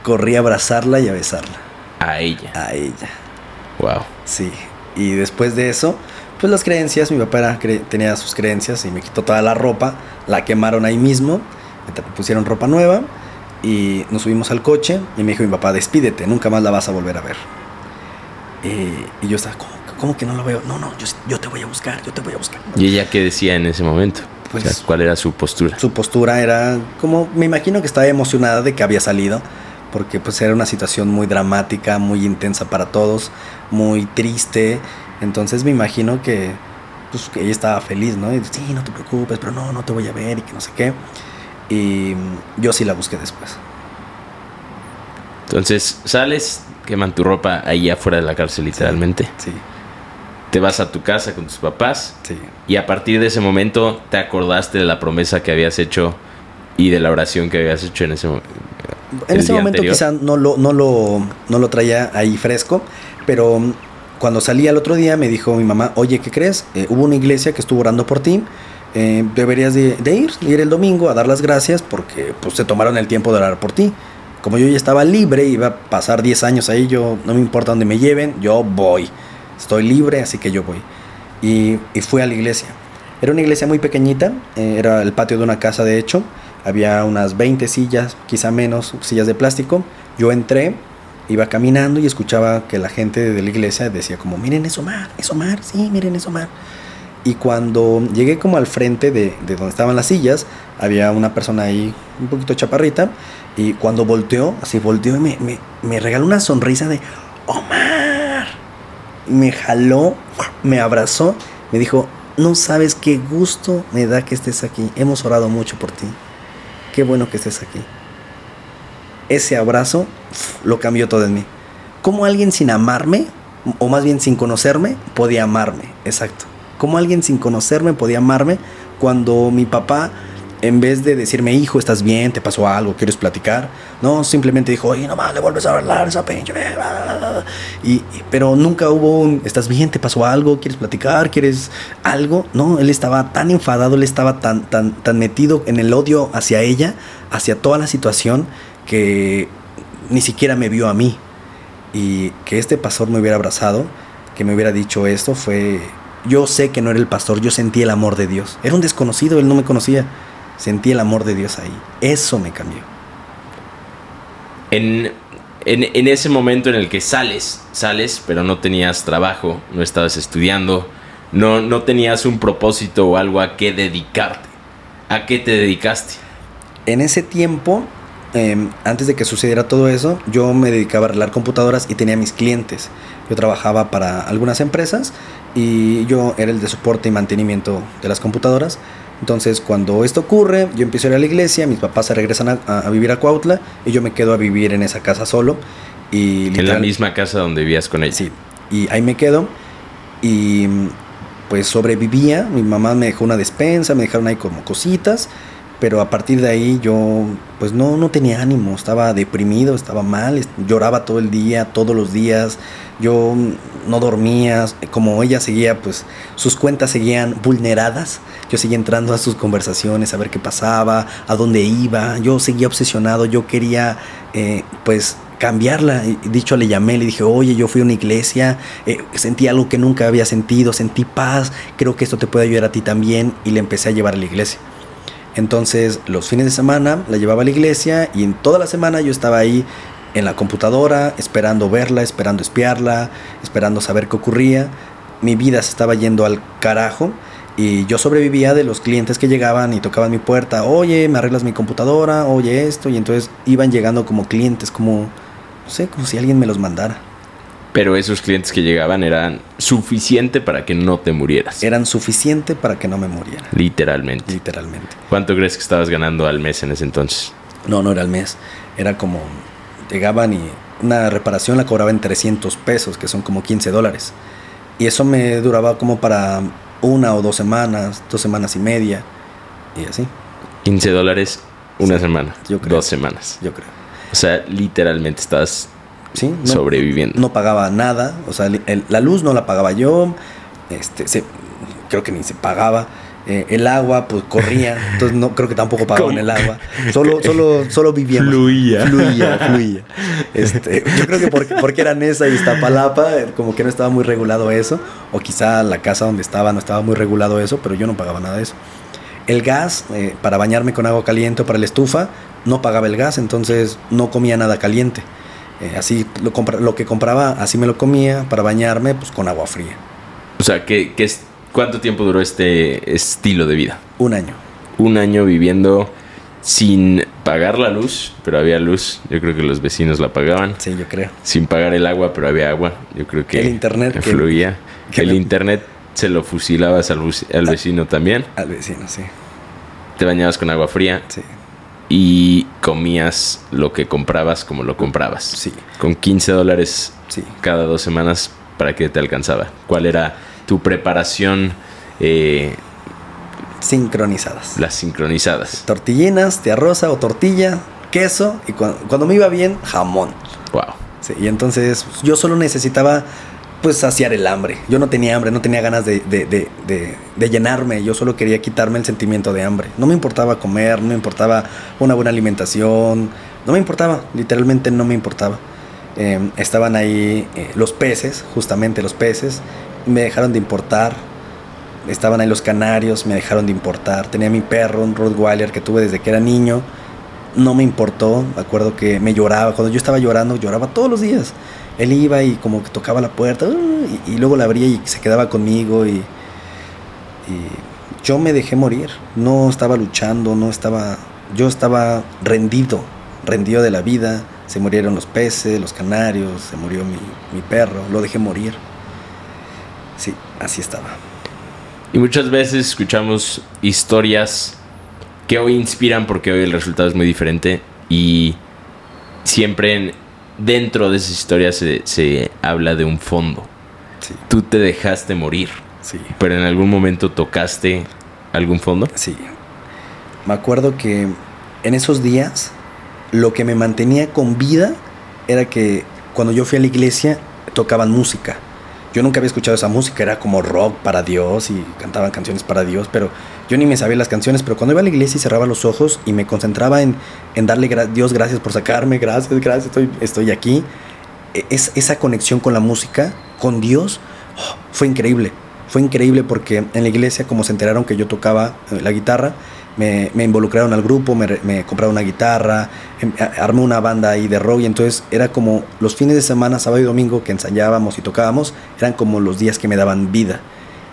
S4: Corrí a abrazarla y a besarla.
S3: A ella.
S4: A ella.
S3: Wow.
S4: Sí, y después de eso, pues las creencias, mi papá era cre- tenía sus creencias y me quitó toda la ropa, la quemaron ahí mismo, me pusieron ropa nueva y nos subimos al coche y me dijo mi papá, despídete, nunca más la vas a volver a ver. Y, y yo estaba, ¿cómo, cómo que no la veo? No, no, yo, yo te voy a buscar, yo te voy a buscar.
S3: ¿Y ella qué decía en ese momento?
S4: Pues-
S3: o sea, ¿cuál era su postura?
S4: Su postura era como, me imagino que estaba emocionada de que había salido, porque pues era una situación muy dramática, muy intensa para todos, muy triste. Entonces me imagino que, pues, que ella estaba feliz, ¿no? Y sí, no te preocupes, pero no, no te voy a ver y que no sé qué. Y yo sí la busqué después.
S3: Entonces, sales, queman tu ropa ahí afuera de la cárcel literalmente.
S4: Sí,
S3: Te vas a tu casa con tus papás
S4: sí.
S3: y a partir de ese momento te acordaste de la promesa que habías hecho y de la oración que habías hecho en ese momento.
S4: En ese momento
S3: anterior.
S4: quizá no lo, no, lo, no lo traía ahí fresco, pero cuando salí al otro día me dijo mi mamá, oye, ¿qué crees? Eh, hubo una iglesia que estuvo orando por ti, eh, deberías de, ir, ir el domingo a dar las gracias porque pues, se tomaron el tiempo de orar por ti. Como yo ya estaba libre, iba a pasar 10 años ahí, yo no me importa dónde me lleven, yo voy. Estoy libre, así que yo voy. Y, y fui a la iglesia. Era una iglesia muy pequeñita, eh, era el patio de una casa de hecho, había unas 20 sillas, quizá menos, sillas de plástico. Yo entré, iba caminando y escuchaba que la gente de la iglesia decía como, miren eso mar, eso mar, sí, miren eso mar. Y cuando llegué como al frente de, de donde estaban las sillas, había una persona ahí un poquito chaparrita. Y cuando volteó, así volteó y me, me, me regaló una sonrisa de Omar. me jaló, me abrazó, me dijo, no sabes qué gusto me da que estés aquí. Hemos orado mucho por ti. Qué bueno que estés aquí. Ese abrazo lo cambió todo en mí. ¿Cómo alguien sin amarme, o más bien sin conocerme, podía amarme? Exacto. ¿Cómo alguien sin conocerme podía amarme cuando mi papá en vez de decirme, hijo, ¿estás bien? ¿Te pasó algo? ¿Quieres platicar? No, simplemente dijo, oye, nomás le vuelves a hablar esa pinche. Y, pero nunca hubo un, ¿estás bien? ¿Te pasó algo? ¿Quieres platicar? ¿Quieres algo? No, él estaba tan enfadado, él estaba tan, tan, tan metido en el odio hacia ella, hacia toda la situación, que ni siquiera me vio a mí. Y que este pastor me hubiera abrazado, que me hubiera dicho esto, fue... Yo sé que no era el pastor, yo sentí el amor de Dios. Era un desconocido, él no me conocía Sentí el amor de Dios ahí. Eso me cambió.
S3: En, en, en, ese momento en el que sales, sales, pero no tenías trabajo, no estabas estudiando, no, no tenías un propósito o algo a qué dedicarte. ¿A qué te dedicaste?
S4: En ese tiempo, eh, antes de que sucediera todo eso, yo me dedicaba a arreglar computadoras y tenía mis clientes. Yo trabajaba para algunas empresas y yo era el de soporte y mantenimiento de las computadoras. Entonces, cuando esto ocurre, yo empiezo a ir a la iglesia, mis papás se regresan a, a vivir a Cuautla y yo me quedo a vivir en esa casa solo. Y
S3: en la misma casa donde vivías con ella.
S4: Sí, y ahí me quedo y pues sobrevivía. Mi mamá me dejó una despensa, me dejaron ahí como cositas, pero a partir de ahí yo pues no, no tenía ánimo, estaba deprimido, estaba mal, lloraba todo el día, todos los días, yo no dormía, como ella seguía, pues sus cuentas seguían vulneradas, yo seguía entrando a sus conversaciones, a ver qué pasaba, a dónde iba, yo seguía obsesionado, yo quería eh, pues cambiarla. Dicho, le llamé, le dije, oye, yo fui a una iglesia, eh, sentí algo que nunca había sentido, sentí paz, creo que esto te puede ayudar a ti también, y le empecé a llevar a la iglesia. Entonces, los fines de semana la llevaba a la iglesia y en toda la semana yo estaba ahí en la computadora, esperando verla, esperando espiarla, esperando saber qué ocurría. Mi vida se estaba yendo al carajo y yo sobrevivía de los clientes que llegaban y tocaban mi puerta, oye, me arreglas mi computadora, oye esto, y entonces iban llegando como clientes, como, no sé, como si alguien me los mandara.
S3: Pero esos clientes que llegaban eran suficiente para que no te murieras.
S4: Eran suficiente para que no me muriera.
S3: Literalmente.
S4: Literalmente.
S3: ¿Cuánto crees que estabas ganando al mes en ese entonces?
S4: No, no era al mes. Era como, llegaban y una reparación la cobraba en 300 pesos, que son como 15 dólares. Y eso me duraba como para una o dos semanas, dos semanas y media, y así.
S3: 15 dólares una
S4: Sí,
S3: semana.
S4: yo creo.
S3: Dos semanas.
S4: Yo creo.
S3: O sea, literalmente estás
S4: Sí, no,
S3: sobreviviendo.
S4: no pagaba nada, o sea, el- la luz no la pagaba yo, este, se- creo que ni se pagaba. eh, el agua, pues corría, entonces no creo que tampoco pagaban
S3: ¿Cómo?
S4: el agua. Solo, solo, solo vivíamos.
S3: Fluía.
S4: Fluía, fluía. Este, yo creo que porque, porque era Nesa y Iztapalapa, eh, como que no estaba muy regulado eso, o quizá la casa donde estaba no estaba muy regulado eso, pero yo no pagaba nada de eso. El gas, eh, para bañarme con agua caliente o para la estufa, no pagaba el gas, entonces no comía nada caliente. Eh, así lo, compra- lo que compraba, así me lo comía para bañarme, pues con agua fría.
S3: O sea, ¿qué, qué es, ¿cuánto tiempo duró este estilo de vida?
S4: Un año.
S3: Un año viviendo sin pagar la luz, pero había luz. Yo creo que los vecinos la pagaban.
S4: Sí, yo creo.
S3: Sin pagar el agua, pero había agua. Yo creo que
S4: El internet que-
S3: fluía.
S4: que
S3: el
S4: me-
S3: internet se lo fusilabas al, al vecino también.
S4: Al vecino, sí.
S3: Te bañabas con agua fría
S4: Sí.
S3: Y comías lo que comprabas como lo comprabas.
S4: Sí.
S3: Con 15 dólares
S4: Sí.
S3: cada dos semanas, ¿para qué te alcanzaba? ¿Cuál era tu preparación, eh,
S4: Sincronizadas.
S3: las sincronizadas?
S4: Tortillinas de arroz o tortilla, queso y cuando, cuando me iba bien, jamón.
S3: Wow.
S4: Sí, y entonces pues, yo solo necesitaba pues saciar el hambre. Yo no tenía hambre, no tenía ganas de, de- de- llenarme, yo solo quería quitarme el sentimiento de hambre. No me importaba comer, no me importaba una buena alimentación, no me importaba, literalmente no me importaba. Eh, estaban ahí eh, los peces, justamente los peces, me dejaron de importar. Estaban ahí los canarios, me dejaron de importar. Tenía mi perro, un Rottweiler que tuve desde que era niño. No me importó. Me acuerdo que me lloraba. Cuando yo estaba llorando, lloraba todos los días. Él iba y como que tocaba la puerta "Uh", y, luego la abría y se quedaba conmigo. Y, yo me dejé morir. No estaba luchando, no estaba. Yo estaba rendido, rendido de la vida. Se murieron los peces, los canarios, se murió mi, mi perro. Lo dejé morir. Sí, así estaba.
S3: Y muchas veces escuchamos historias que hoy inspiran porque hoy el resultado es muy diferente y siempre dentro de esas historias se, se habla de un fondo.
S4: Sí,
S3: Tú te dejaste morir,
S4: sí,
S3: pero en algún momento tocaste algún fondo.
S4: sí. Me acuerdo que en esos días lo que me mantenía con vida era que cuando yo fui a la iglesia tocaban música. Yo nunca había escuchado esa música, era como rock para Dios y cantaban canciones para Dios, pero yo ni me sabía las canciones, pero cuando iba a la iglesia y cerraba los ojos y me concentraba en, en darle Dios gracias por sacarme, gracias, gracias, estoy, estoy aquí, e- es, esa conexión con la música, con Dios, oh, fue increíble. Fue increíble porque en la iglesia, como se enteraron que yo tocaba eh, la guitarra, me, involucraron al grupo, me, me compraron una guitarra, em- armé una banda ahí de rock y entonces era como los fines de semana, sábado y domingo que ensayábamos y tocábamos, eran como los días que me daban vida.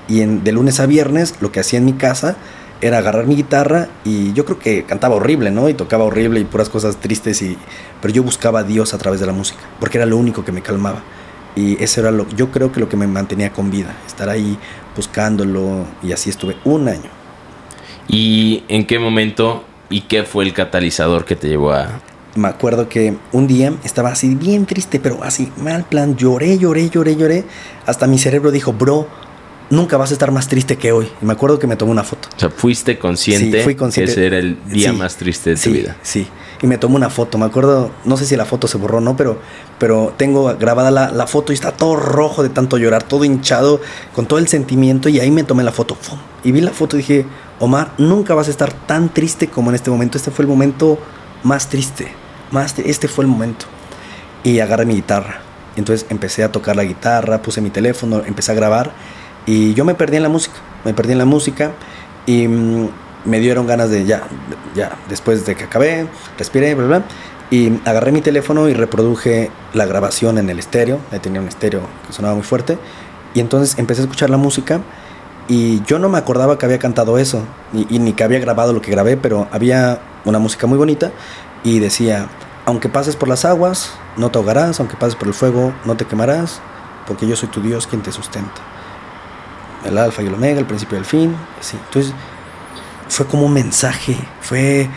S4: Y de lunes a viernes lo que hacía en mi casa era agarrar mi guitarra y yo creo que cantaba horrible, ¿no? Y tocaba horrible y puras cosas tristes y pero yo buscaba Dios a través de la música, porque era lo único que me calmaba. Y eso era lo yo creo que lo que me mantenía con vida, estar ahí buscándolo y así estuve un año.
S3: ¿Y en qué momento y qué fue el catalizador que te llevó a...
S4: Me acuerdo que un día estaba así bien triste, pero así mal plan, lloré, lloré, lloré, lloré, hasta mi cerebro dijo, "Bro, nunca vas a estar más triste que hoy." Y me acuerdo que me tomé una foto.
S3: O sea, fuiste consciente,
S4: Sí, fui consciente.
S3: que ese era el día
S4: Sí,
S3: más triste de tu
S4: sí,
S3: vida.
S4: Sí, y me tomé una foto, me acuerdo, no sé si la foto se borró o no, pero, pero tengo grabada la, la foto y está todo rojo de tanto llorar, todo hinchado, con todo el sentimiento y ahí me tomé la foto. Y vi la foto y dije, Omar, nunca vas a estar tan triste como en este momento, este fue el momento más triste, más este fue el momento. Y agarré mi guitarra. Entonces empecé a tocar la guitarra, puse mi teléfono, empecé a grabar y yo me perdí en la música, me perdí en la música y mm, me dieron ganas de ya, ya, después de que acabé, respiré, bla, bla, y agarré mi teléfono y reproduje la grabación en el estéreo, ahí tenía un estéreo que sonaba muy fuerte, y entonces empecé a escuchar la música y yo no me acordaba que había cantado eso, y ni que había grabado lo que grabé, pero había una música muy bonita y decía, aunque pases por las aguas, no te ahogarás, aunque pases por el fuego, no te quemarás, porque yo soy tu Dios quien te sustenta. El alfa y el omega, el principio y el fin. Sí. Entonces fue como un mensaje, fue...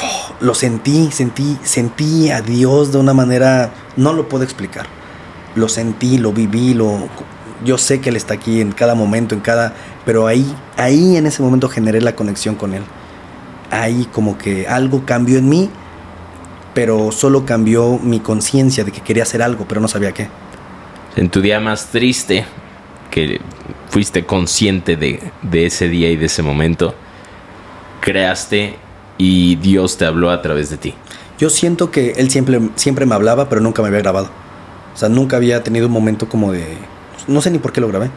S4: oh, lo sentí, sentí, sentí a Dios de una manera, no lo puedo explicar. Lo sentí, lo viví, lo, yo sé que Él está aquí en cada momento, en cada... Pero ahí, ahí en ese momento generé la conexión con Él. Ahí como que algo cambió en mí, pero solo cambió mi conciencia de que quería hacer algo, pero no sabía qué.
S3: En tu día más triste, que fuiste consciente de, de ese día y de ese momento, creaste y Dios te habló a través de ti.
S4: Yo siento que Él siempre, siempre me hablaba, pero nunca me había grabado. O sea, nunca había tenido un momento como de... No sé ni por qué lo grabé.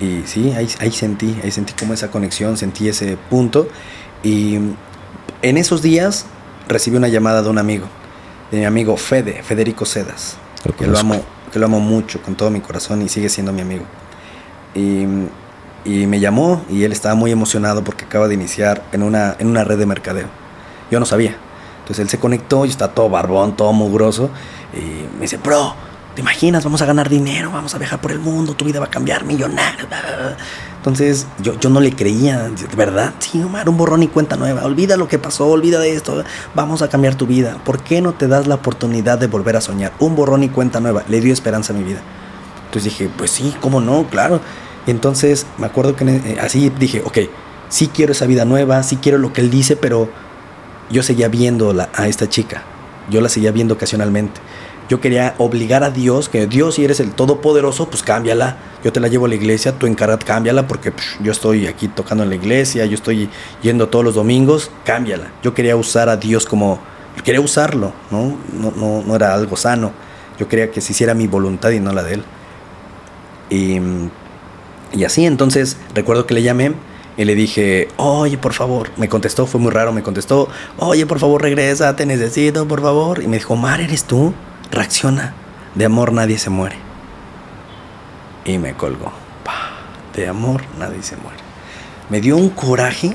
S4: Y sí, ahí, ahí sentí, ahí sentí como esa conexión, sentí ese punto. Y en esos días recibí una llamada de un amigo, de mi amigo Fede, Federico Sedas,
S3: Lo
S4: que lo amo, que lo amo mucho con todo mi corazón y sigue siendo mi amigo. Y, y me llamó y él estaba muy emocionado porque acaba de iniciar en una, en una red de mercadeo. Yo no sabía. Entonces él se conectó y está todo barbón, todo mugroso. Y me dice, bro, ¿te imaginas? Vamos a ganar dinero, vamos a viajar por el mundo, tu vida va a cambiar, millonario. bla, bla, bla". Entonces yo, yo no le creía, de verdad. Sí, Omar, un borrón y cuenta nueva. Olvida lo que pasó, olvida de esto. Vamos a cambiar tu vida. ¿Por qué no te das la oportunidad de volver a soñar? Un borrón y cuenta nueva. Le dio esperanza a mi vida. Entonces dije, pues sí, ¿cómo no? Claro. Y entonces me acuerdo que eh, así dije, ok, sí quiero esa vida nueva, sí quiero lo que él dice, pero yo seguía viendo la- a esta chica. Yo la seguía viendo ocasionalmente. Yo quería obligar a Dios, que Dios, si eres el todopoderoso, pues cámbiala. Yo te la llevo a la iglesia, tú encargad, cámbiala, porque pues, yo estoy aquí tocando en la iglesia, yo estoy yendo todos los domingos, cámbiala. Yo quería usar a Dios como, quería usarlo, ¿no? No, no, no era algo sano. Yo quería que se hiciera mi voluntad y no la de él. Y, y así, entonces, recuerdo que le llamé y le dije, oye, por favor, me contestó, fue muy raro, me contestó, oye, por favor, regresa, te necesito, por favor. Y me dijo, Omar, ¿eres tú? Reacciona, de amor nadie se muere. Y me colgó, Pa, de amor nadie se muere. Me dio un coraje,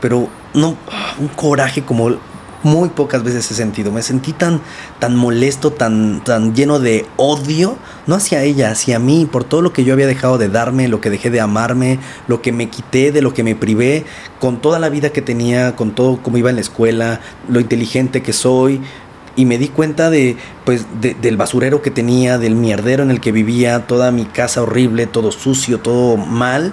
S4: pero no, un coraje como muy pocas veces he sentido. Me sentí tan, tan molesto, tan, tan lleno de odio, no hacia ella, hacia mí, por todo lo que yo había dejado de darme, lo que dejé de amarme, lo que me quité, de lo que me privé, con toda la vida que tenía, con todo cómo iba en la escuela, lo inteligente que soy. Y me di cuenta de, pues, de- del basurero que tenía, del mierdero en el que vivía, toda mi casa horrible, todo sucio, todo mal.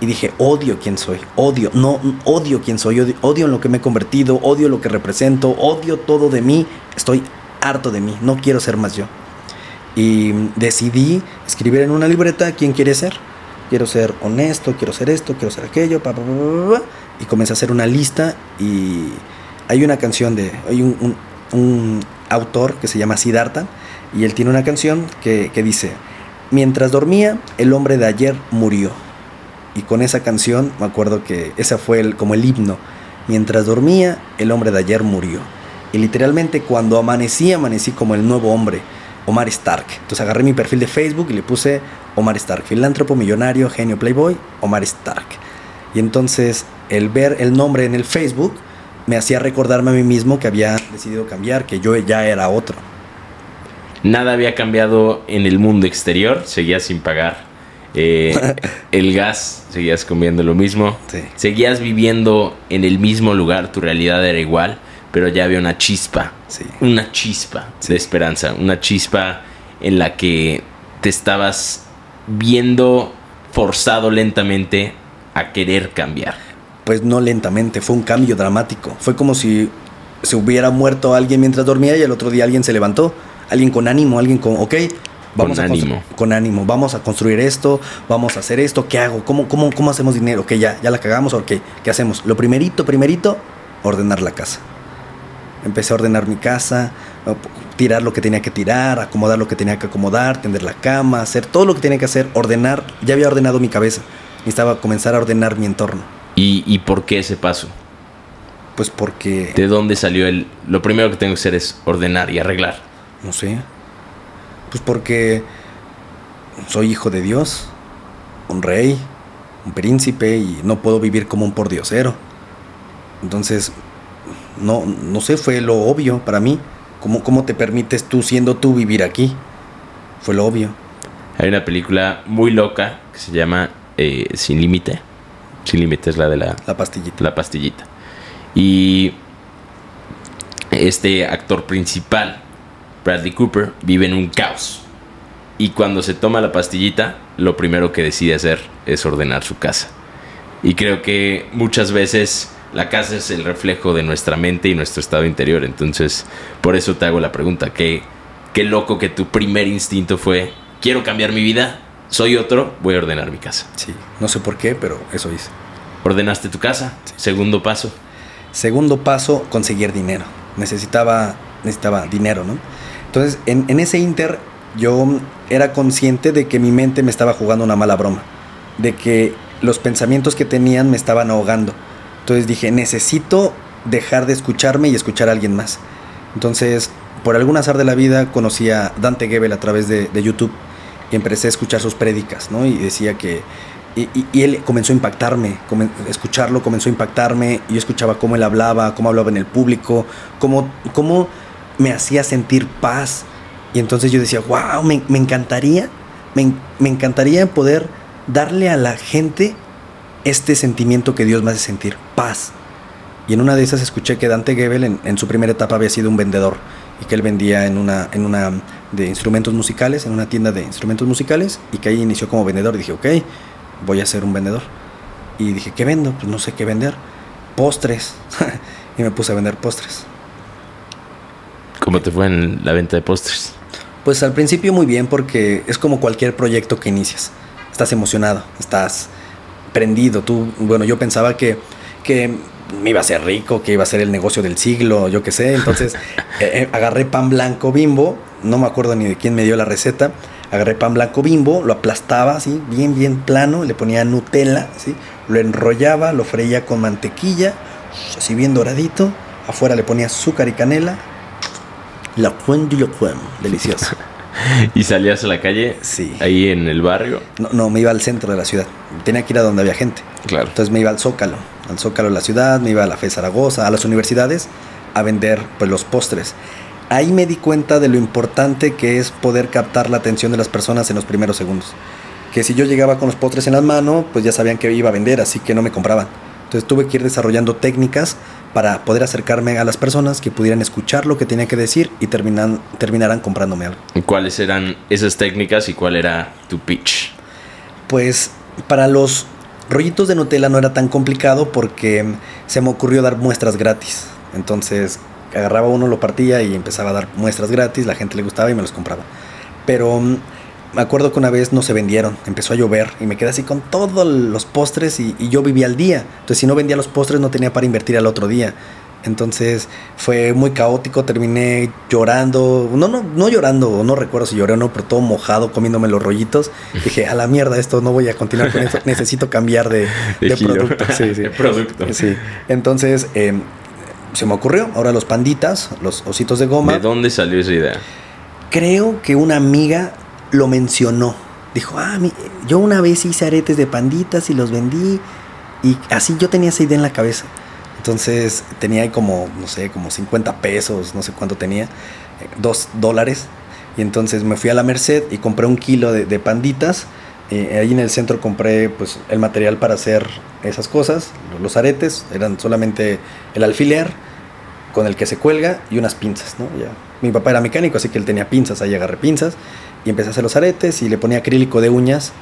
S4: Y dije, odio quién soy, odio, no, odio quién soy, odio, odio en lo que me he convertido, odio lo que represento, odio todo de mí, estoy harto de mí, no quiero ser más yo. Y decidí escribir en una libreta quién quiere ser. Quiero ser honesto, quiero ser esto, quiero ser aquello, pa, y comencé a hacer una lista y hay una canción de, hay un- un autor que se llama Siddhartha y él tiene una canción que, que dice, mientras dormía, el hombre de ayer murió. Y con esa canción, me acuerdo que esa fue el, como el himno. Mientras dormía, el hombre de ayer murió. Y literalmente cuando amanecí, amanecí como el nuevo hombre, Omar Stark. Entonces agarré mi perfil de Facebook y le puse Omar Stark, filántropo, millonario, genio, playboy, Omar Stark. Y entonces el ver el nombre en el Facebook me hacía recordarme a mí mismo que había decidido cambiar, que yo ya era otro.
S3: Nada había cambiado en el mundo exterior, seguías sin pagar eh, el gas, seguías comiendo lo mismo,
S4: Sí.
S3: seguías viviendo en el mismo lugar, tu realidad era igual, pero ya había una chispa,
S4: Sí.
S3: una chispa de esperanza, una chispa en la que te estabas viendo forzado lentamente a querer cambiar.
S4: Pues no lentamente, fue un cambio dramático. Fue como si se hubiera muerto alguien mientras dormía y el otro día alguien se levantó. Alguien con ánimo, alguien con, ok, vamos
S3: Con
S4: a
S3: ánimo.
S4: Con ánimo, vamos a construir esto, vamos a hacer esto, ¿qué hago? ¿Cómo, cómo, cómo hacemos dinero? Ok, ya, ya la cagamos, ok, ¿qué hacemos? Lo primerito, primerito, ordenar la casa. Empecé a ordenar mi casa, tirar lo que tenía que tirar, acomodar lo que tenía que acomodar, tender la cama, hacer todo lo que tenía que hacer, ordenar. Ya había ordenado mi cabeza. Necesitaba comenzar a ordenar mi entorno.
S3: ¿Y, y por qué ese paso?
S4: Pues porque...
S3: ¿De dónde salió el... Lo primero que tengo que hacer es ordenar y arreglar.
S4: No sé. Pues porque soy hijo de Dios, un rey, un príncipe y no puedo vivir como un pordiosero. Entonces, no, no sé, fue lo obvio para mí. ¿Cómo, ¿Cómo te permites tú, siendo tú, vivir aquí? Fue lo obvio.
S3: Hay una película muy loca que se llama eh, Sin Límite. Sin Límite es la de la,
S4: La pastillita.
S3: la pastillita. Y este actor principal, Bradley Cooper, vive en un caos. Y cuando se toma la pastillita, lo primero que decide hacer es ordenar su casa. Y creo que muchas veces la casa es el reflejo de nuestra mente y nuestro estado interior. Entonces, por eso te hago la pregunta. ¿Qué, qué loco que tu primer instinto fue, quiero cambiar mi vida, soy otro, voy a ordenar mi casa.
S4: Sí, no sé por qué, pero eso hice.
S3: Ordenaste tu casa. Segundo paso.
S4: Segundo paso, conseguir dinero. Necesitaba, necesitaba dinero, ¿no? Entonces, en, en ese inter, yo era consciente de que mi mente me estaba jugando una mala broma. De que los pensamientos que tenían me estaban ahogando. Entonces dije, necesito dejar de escucharme y escuchar a alguien más. Entonces, por algún azar de la vida, conocí a Dante Gebel a través de, de YouTube empecé a escuchar sus prédicas, ¿no? Y decía que... Y, él comenzó a impactarme, escucharlo comenzó a impactarme, yo escuchaba cómo él hablaba, cómo hablaba en el público, cómo, cómo me hacía sentir paz. Y entonces yo decía, wow, me, me encantaría, me, me encantaría poder darle a la gente este sentimiento que Dios me hace sentir, paz. Y en una de esas escuché que Dante Gebel en su primera etapa había sido un vendedor y que él vendía en una, en una de instrumentos musicales, en una tienda de instrumentos musicales y que ahí inició como vendedor. Y dije, ok, voy a ser un vendedor. Y dije, ¿qué vendo? Pues no sé qué vender. Postres. y me puse a vender postres.
S3: ¿Cómo te fue en la venta de postres?
S4: Pues al principio muy bien porque es como cualquier proyecto que inicias. Estás emocionado, estás prendido. Tú, bueno, yo pensaba que, que me iba a ser rico, que iba a ser el negocio del siglo, yo qué sé. Entonces eh, eh, agarré pan blanco bimbo, no me acuerdo ni de quién me dio la receta. Agarré pan blanco bimbo, lo aplastaba así, bien, bien plano, le ponía Nutella, así, lo enrollaba, lo freía con mantequilla, así bien doradito. Afuera le ponía azúcar y canela. La crème de la crème, delicioso.
S3: ¿Y salías a la calle?
S4: Sí.
S3: Ahí en el barrio.
S4: No, no, me iba al centro de la ciudad. Tenía que ir a donde había gente.
S3: Claro.
S4: Entonces me iba al Zócalo, al Zócalo de la ciudad, me iba a la FE Zaragoza, a las universidades, a vender pues, los postres. Ahí me di cuenta de lo importante que es poder captar la atención de las personas en los primeros segundos. Que si yo llegaba con los postres en las manos, pues ya sabían que iba a vender, así que no me compraban. Entonces tuve que ir desarrollando técnicas para poder acercarme a las personas que pudieran escuchar lo que tenía que decir y terminan, terminaran comprándome algo.
S3: ¿Y ¿Cuáles eran esas técnicas y cuál era tu pitch?
S4: Pues para los rollitos de Nutella no era tan complicado porque se me ocurrió dar muestras gratis. Entonces agarraba uno, lo partía y empezaba a dar muestras gratis, la gente le gustaba y me los compraba. Pero mm, me acuerdo que una vez no se vendieron, empezó a llover y me quedé así con todos los postres y, y yo vivía al día. Entonces si no vendía los postres no tenía para invertir al otro día. Entonces fue muy caótico, terminé llorando, no, no, no llorando, no recuerdo si lloré o no, pero todo mojado comiéndome los rollitos. Dije, a la mierda, esto no voy a continuar con esto, necesito cambiar de,
S3: De
S4: de
S3: giro.
S4: producto. Sí, sí.
S3: De producto.
S4: Sí. Entonces eh, se me ocurrió, ahora los panditas, los ositos de goma.
S3: ¿De dónde salió esa idea?
S4: Creo que una amiga lo mencionó. Dijo, ah, mi- yo una vez hice aretes de panditas y los vendí. Y así yo tenía esa idea en la cabeza. Entonces tenía ahí como, no sé, como 50 pesos, no sé cuánto tenía, eh, dos dólares. Y entonces me fui a la Merced y compré un kilo de, panditas. Eh, ahí en el centro compré pues el material para hacer esas cosas, los aretes, eran solamente el alfiler con el que se cuelga y unas pinzas, ¿no? Ya. Mi papá era mecánico, así que él tenía pinzas, ahí agarré pinzas y empecé a hacer los aretes y le ponía acrílico de uñas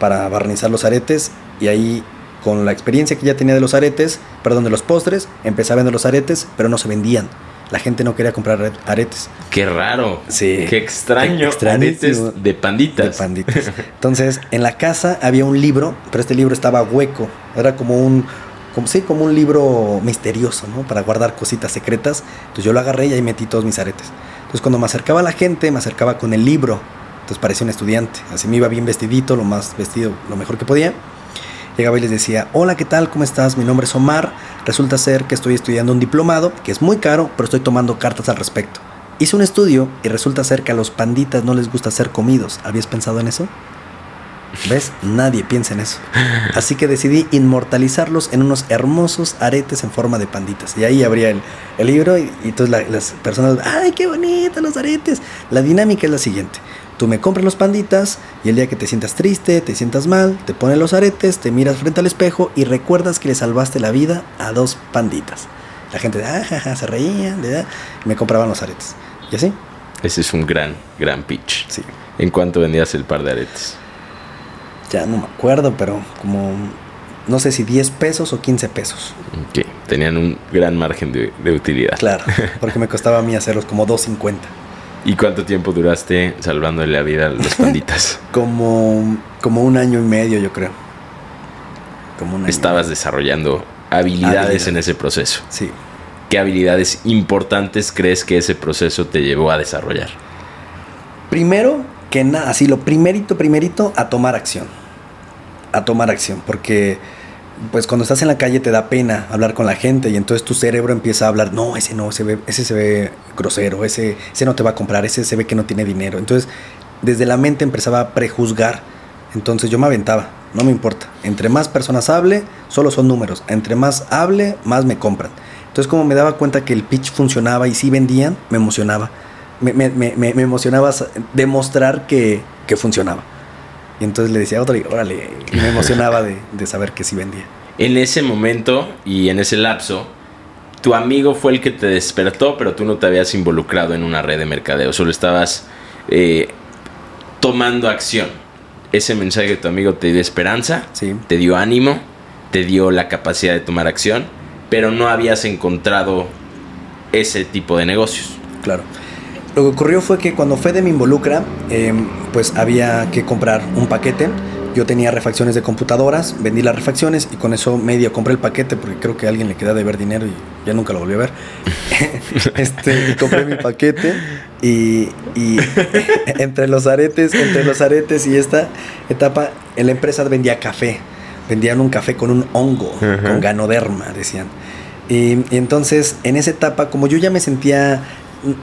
S4: para barnizar los aretes y ahí con la experiencia que ya tenía de los aretes, perdón, de los postres, empecé a vender los aretes, pero no se vendían. La gente no quería comprar are- aretes
S3: Qué raro.
S4: Sí.
S3: Qué extraño. Aretes de panditas.
S4: de panditas. Entonces, en la casa había un libro, pero este libro estaba hueco. Era como un, como, sí, como un libro misterioso, ¿no? Para guardar cositas secretas. Entonces yo lo agarré y ahí metí todos mis aretes. Entonces cuando me acercaba a la gente, me acercaba con el libro. Entonces parecía un estudiante. Así me iba bien vestidito, lo más vestido, lo mejor que podía. Llegaba y les decía, hola, ¿qué tal? ¿Cómo estás? Mi nombre es Omar. Resulta ser que estoy estudiando un diplomado, que es muy caro, pero estoy tomando cartas al respecto. Hice un estudio y resulta ser que a los panditas no les gusta ser comidos. ¿Habías pensado en eso? ¿Ves? Nadie piensa en eso. Así que decidí inmortalizarlos en unos hermosos aretes en forma de panditas. Y ahí abría el, el libro y, y la- las personas, ¡ay, qué bonitos los aretes! La dinámica es la siguiente. Tú me compras los panditas y el día que te sientas triste, te sientas mal, te pones los aretes, te miras frente al espejo y recuerdas que le salvaste la vida a dos panditas. La gente ah, ja, ja, se reía, de- y me compraban los aretes. Y así,
S3: Ese es un gran, gran pitch.
S4: sí.
S3: ¿En cuánto vendías el par de aretes?
S4: Ya no me acuerdo, pero como, no sé si 10 pesos o 15 pesos.
S3: Ok, Tenían un gran margen de, de utilidad.
S4: Claro, porque me costaba a mí hacerlos como 2.50.
S3: ¿Y cuánto tiempo duraste salvándole la vida a los panditas?
S4: Como, como un año y medio, yo creo. Como un año.
S3: Estabas desarrollando habilidades
S4: Habilidades.
S3: en ese proceso.
S4: Sí.
S3: ¿Qué habilidades importantes crees que ese proceso te llevó a desarrollar?
S4: Primero que nada, así lo primerito, primerito, a tomar acción. A tomar acción, porque pues cuando estás en la calle te da pena hablar con la gente y entonces tu cerebro empieza a hablar, no, ese no, ese, ve, ese se ve grosero, ese, ese no te va a comprar, ese se ve que no tiene dinero. Entonces desde la mente empezaba a prejuzgar. Entonces yo me aventaba, no me importa. Entre más personas hable, solo son números. Entre más hable, más me compran. Entonces como me daba cuenta que el pitch funcionaba y sí vendían, me emocionaba. Me, me- me- me- emocionaba demostrar que, que funcionaba. Y entonces le decía a otro, y órale, y me emocionaba de, de saber que sí vendía.
S3: En ese momento y en ese lapso, tu amigo fue el que te despertó, pero tú no te habías involucrado en una red de mercadeo, solo estabas eh, tomando acción. Ese mensaje de tu amigo te dio esperanza,
S4: Sí.
S3: te dio ánimo, te dio la capacidad de tomar acción, pero no habías encontrado ese tipo de negocios.
S4: Claro. Lo que ocurrió fue que cuando Fede me involucra, eh, pues había que comprar un paquete. Yo tenía refacciones de computadoras, vendí las refacciones y con eso medio compré el paquete porque creo que a alguien le queda de ver dinero y ya nunca lo volví a ver. este, y compré mi paquete y, y entre los aretes, entre los aretes y esta etapa, en la empresa vendía café. Vendían un café con un hongo, con ganoderma, decían. Y, y entonces, en esa etapa, como yo ya me sentía,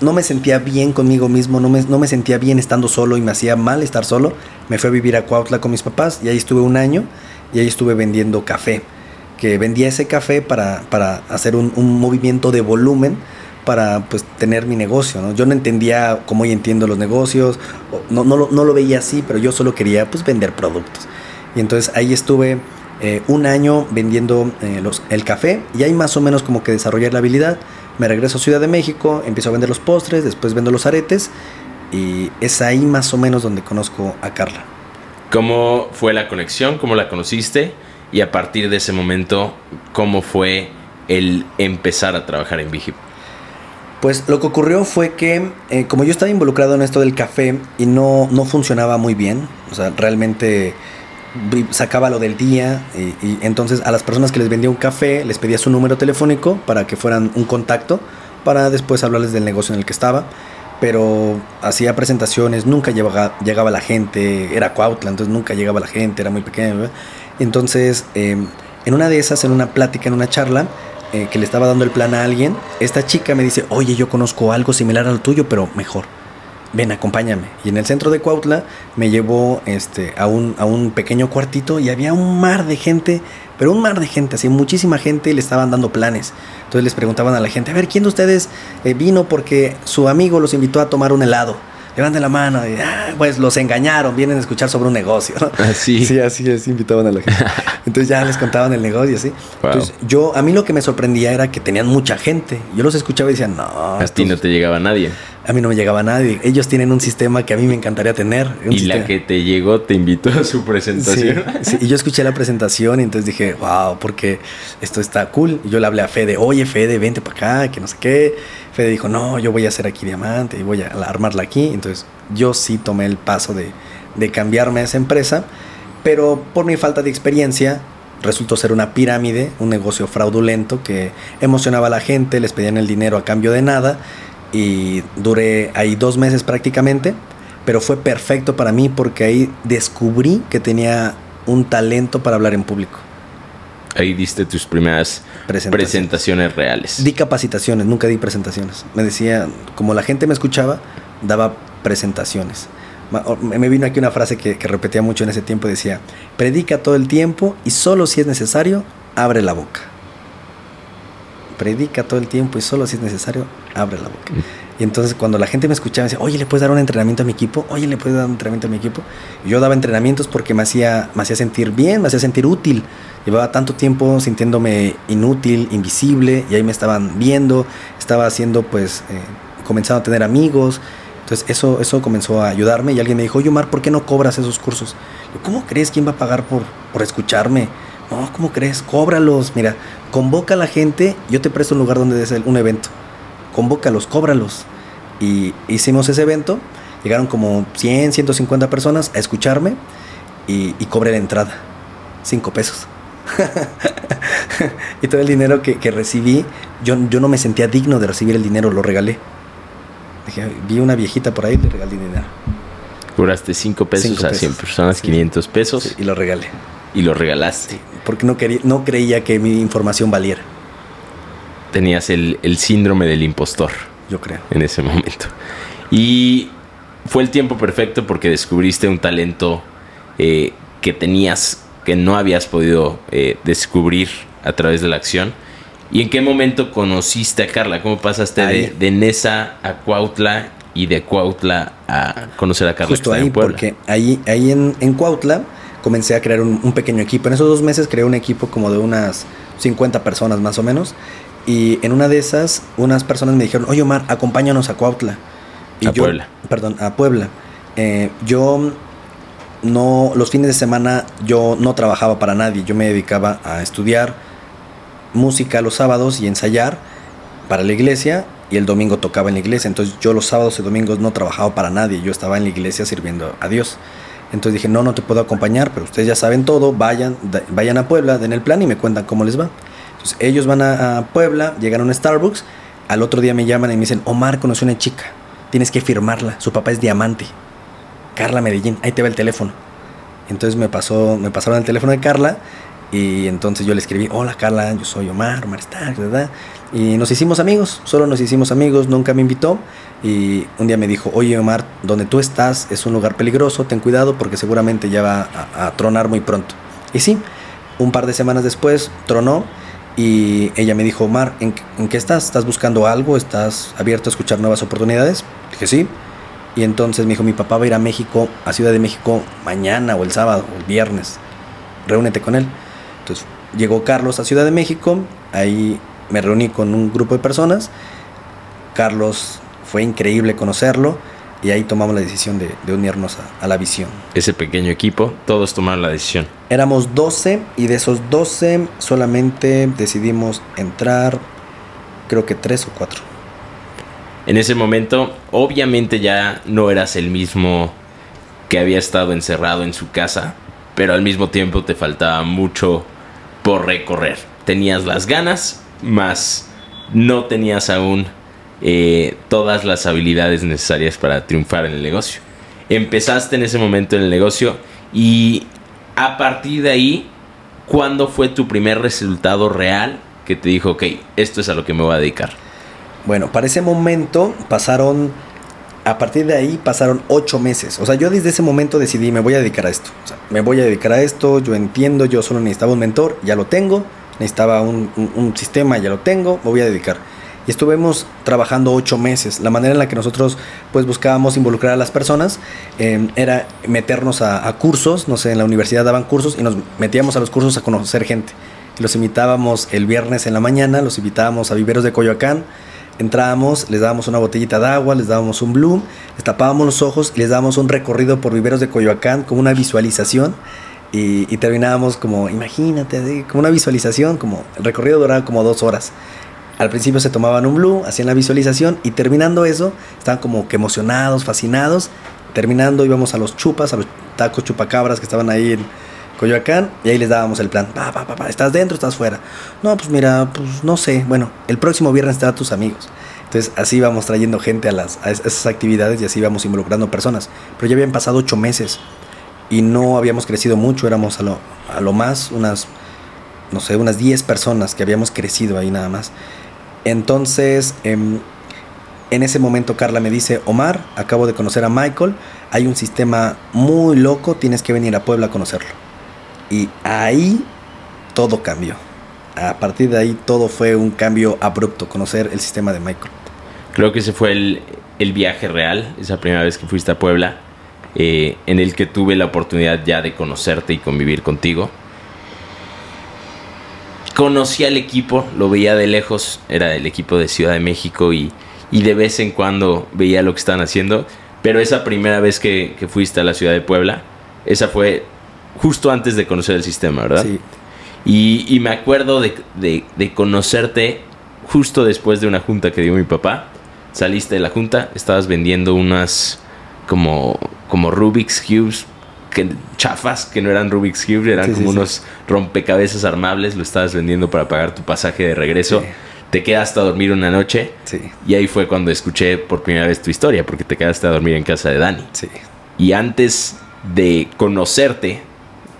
S4: no me sentía bien conmigo mismo, no me, no me sentía bien estando solo y me hacía mal estar solo, me fui a vivir a Cuautla con mis papás y ahí estuve un año y ahí estuve vendiendo café. Que vendía ese café para, para hacer un, un movimiento de volumen, para pues tener mi negocio, ¿no? Yo no entendía cómo hoy entiendo los negocios, no, no, lo, no lo veía así, pero yo solo quería pues vender productos. Y entonces ahí estuve eh, un año vendiendo eh, los, el café y ahí más o menos como que desarrollé la habilidad. Me regreso a Ciudad de México, empiezo a vender los postres, después vendo los aretes y es ahí más o menos donde conozco a Carla.
S3: ¿Cómo fue la conexión? ¿Cómo la conociste? Y a partir de ese momento, ¿cómo fue el empezar a trabajar en Vigip?
S4: Pues lo que ocurrió fue que eh, como yo estaba involucrado en esto del café y no, no funcionaba muy bien, o sea, realmente sacaba lo del día y, entonces a las personas que les vendía un café les pedía su número telefónico para que fueran un contacto para después hablarles del negocio en el que estaba. Pero hacía presentaciones, nunca llegaba, llegaba la gente, era Cuautla, entonces nunca llegaba la gente, era muy pequeño. Entonces, eh, en una de esas, en una plática, en una charla, eh, que le estaba dando el plan a alguien, esta chica me dice, oye, yo conozco algo similar al tuyo, pero mejor. Ven, acompáñame. Y en el centro de Cuautla me llevó este, a, un, a un pequeño cuartito y había un mar de gente, pero un mar de gente, así muchísima gente le estaban dando planes. Entonces les preguntaban a la gente, a ver, ¿quién de ustedes eh, vino porque su amigo los invitó a tomar un helado? Levanten la mano. Y, "Ah, pues los engañaron, vienen a escuchar sobre un negocio. ¿no?
S3: Así.
S4: Sí, así es, invitaban a la gente. Entonces ya les contaban el negocio, así.
S3: Wow.
S4: Entonces yo, a mí lo que me sorprendía era que tenían mucha gente. Yo los escuchaba y decía, no,
S3: A ti no te llegaba nadie.
S4: a mí no me llegaba nadie. Ellos tienen un sistema que a mí me encantaría tener.
S3: Y la que te llegó te invitó a su
S4: Sí,
S3: presentación.
S4: sí, y yo escuché la presentación y entonces dije, wow, porque esto está cool. Y yo le hablé a Fede, oye Fede, vente para acá, que no sé qué. Dijo, no, yo voy a hacer aquí diamante y voy a armarla aquí. Entonces yo sí tomé el paso de, de cambiarme a esa empresa, pero por mi falta de experiencia resultó ser una pirámide, un negocio fraudulento que emocionaba a la gente, les pedían el dinero a cambio de nada y duré ahí dos meses prácticamente, pero fue perfecto para mí porque ahí descubrí que tenía un talento para hablar en público.
S3: Ahí diste tus primeras
S4: Presentaciones.
S3: presentaciones reales.
S4: Di capacitaciones, nunca di presentaciones. Me decía, como la gente me escuchaba, daba presentaciones. Me vino aquí una frase que, que repetía mucho en ese tiempo, decía, predica todo el tiempo y solo si es necesario, abre la boca. Predica todo el tiempo y solo si es necesario, abre la boca. Y entonces cuando la gente me escuchaba, me decía, oye, ¿le puedes dar un entrenamiento a mi equipo? Oye, ¿le puedes dar un entrenamiento a mi equipo? Yo daba entrenamientos porque me hacía, me hacía sentir bien, me hacía sentir útil. Llevaba tanto tiempo sintiéndome inútil, invisible, y ahí me estaban viendo, estaba haciendo, pues, eh, comenzando a tener amigos. Entonces eso, eso comenzó a ayudarme y alguien me dijo, oye Omar, ¿por qué no cobras esos cursos? ¿Cómo crees? ¿Quién va a pagar por, por escucharme? No, ¿cómo crees? Cóbralos. Mira, convoca a la gente, yo te presto un lugar donde des un evento. Convócalos, cóbralos. Y hicimos ese evento, llegaron como 100, 150 personas a escucharme y, y cobré la entrada, 5 pesos. y todo el dinero que, que recibí, yo, yo no me sentía digno de recibir el dinero, lo regalé. Dije, vi una viejita por ahí, le regalé dinero.
S3: Cobraste 5 pesos
S4: Cinco
S3: a 100
S4: pesos.
S3: personas,
S4: Sí.
S3: 500 pesos
S4: Sí, y lo regalé.
S3: y lo regalaste.
S4: Porque no, quería, no creía que mi información valiera,
S3: Tenías el, el síndrome del impostor
S4: yo creo.
S3: en ese momento. Y fue el tiempo perfecto porque descubriste un talento eh, que tenías, que no habías podido eh, descubrir a través de la acción. ¿Y en qué momento conociste a Carla? ¿Cómo pasaste de, de Nesa a Cuautla y de Cuautla a conocer a Carla?
S4: Justo ahí,
S3: en
S4: porque ahí, ahí en, en Cuautla comencé a crear un, un pequeño equipo. En esos dos meses creé un equipo como de unas 50 personas más o menos. Y en una de esas, unas personas me dijeron, oye Omar, acompáñanos a Cuautla. Y
S3: A
S4: yo-
S3: Puebla.
S4: Perdón, a Puebla. Eh, yo no, los fines de semana yo no trabajaba para nadie. Yo me dedicaba a estudiar música los sábados y ensayar para la iglesia y el domingo tocaba en la iglesia. Entonces yo los sábados y domingos no trabajaba para nadie, yo estaba en la iglesia sirviendo a Dios. Entonces dije, no, no te puedo acompañar, pero ustedes ya saben todo, vayan, vayan a Puebla, den el plan y me cuentan cómo les va. Ellos van a, Puebla, llegan a Starbucks, al otro día me llaman y me dicen, Omar conoció una chica, tienes que firmarla, su papá es diamante. Carla Medellín, ahí te va el teléfono. Entonces me pasó, me pasaron el teléfono de Carla y entonces yo le escribí, hola Carla, yo soy Omar, Omar Stark, ¿verdad? Y nos hicimos amigos, solo nos hicimos amigos, nunca me invitó. Y un día me dijo, oye Omar, donde tú estás es un lugar peligroso, ten cuidado porque seguramente ya va a, a tronar muy pronto. Y sí, un par de semanas después tronó Y ella me dijo, Omar, ¿en, en qué estás? ¿Estás buscando algo? ¿Estás abierto a escuchar nuevas oportunidades? Dije, sí. Y entonces me dijo, mi papá va a ir a México, a Ciudad de México, mañana o el sábado o el viernes. Reúnete con él. Entonces llegó Carlos a Ciudad de México, ahí me reuní con un grupo de personas. Carlos fue increíble conocerlo y ahí tomamos la decisión de, de unirnos a, a la visión.
S3: Ese pequeño equipo, todos tomaron la decisión.
S4: Éramos 12 y de esos 12 solamente decidimos entrar, creo que 3 o 4.
S3: En ese momento, obviamente ya no eras el mismo que había estado encerrado en su casa, pero al mismo tiempo te faltaba mucho por recorrer. Tenías las ganas, más no tenías aún eh, todas las habilidades necesarias para triunfar en el negocio. Empezaste en ese momento en el negocio y a partir de ahí, ¿cuándo fue tu primer resultado real que te dijo, ok, esto es a lo que me voy a dedicar?
S4: Bueno, para ese momento pasaron, a partir de ahí pasaron 8 meses. O sea, yo desde ese momento decidí, me voy a dedicar a esto. O sea, me voy a dedicar a esto, yo entiendo, yo solo necesitaba un mentor, ya lo tengo. Necesitaba un- un sistema, ya lo tengo, me voy a dedicar. Y estuvimos trabajando ocho meses. La manera en la que nosotros pues buscábamos involucrar a las personas eh, era meternos a, cursos, no sé, en la universidad daban cursos y nos metíamos a los cursos a conocer gente. Los invitábamos el viernes en la mañana, los invitábamos a Viveros de Coyoacán, entrábamos, les dábamos una botellita de agua, les dábamos un bloom, les tapábamos los ojos y les dábamos un recorrido por Viveros de Coyoacán como una visualización y, y terminábamos como, imagínate, como una visualización, como el recorrido duraba como dos horas. Al principio se tomaban un blue, hacían la visualización y terminando eso, estaban como que emocionados, fascinados. Terminando íbamos a los chupas, a los tacos chupacabras que estaban ahí en Coyoacán y ahí les dábamos el plan. Pa, pa, pa, pa, ¿Estás dentro estás fuera? No, pues mira, pues no sé. Bueno, el próximo viernes a tus amigos. Entonces así íbamos trayendo gente a, las, a es- esas actividades y así íbamos involucrando personas. Pero ya habían pasado ocho meses y no habíamos crecido mucho, éramos a lo, a lo más unas, no sé, unas 10 personas que habíamos crecido ahí nada más. Entonces, em, en ese momento Carla me dice, Omar, acabo de conocer a Michael, hay un sistema muy loco, tienes que venir a Puebla a conocerlo. Y ahí todo cambió. A partir de ahí todo fue un cambio abrupto, conocer el sistema de Michael.
S3: Creo que ese fue el, el viaje real, esa primera vez que fuiste a Puebla, eh, en el que tuve la oportunidad ya de conocerte y convivir contigo. Conocí al equipo, lo veía de lejos, era el equipo de Ciudad de México y, y de vez en cuando veía lo que estaban haciendo, pero esa primera vez que, que fuiste a la ciudad de Puebla, esa fue justo antes de conocer el sistema, ¿verdad?
S4: Sí,
S3: Y, y me acuerdo de, de- de conocerte justo después de una junta que dio mi papá. Saliste de la junta, estabas vendiendo unas como, como Rubik's Cubes, que, chafas, que no eran Rubik's Cubes, eran
S4: Sí,
S3: como
S4: sí.
S3: unos rompecabezas armables, lo estabas vendiendo para pagar tu pasaje de regreso. Te quedaste a dormir una noche y ahí fue cuando escuché por primera vez tu historia, porque te quedaste a dormir en casa de Dani. Y antes de conocerte,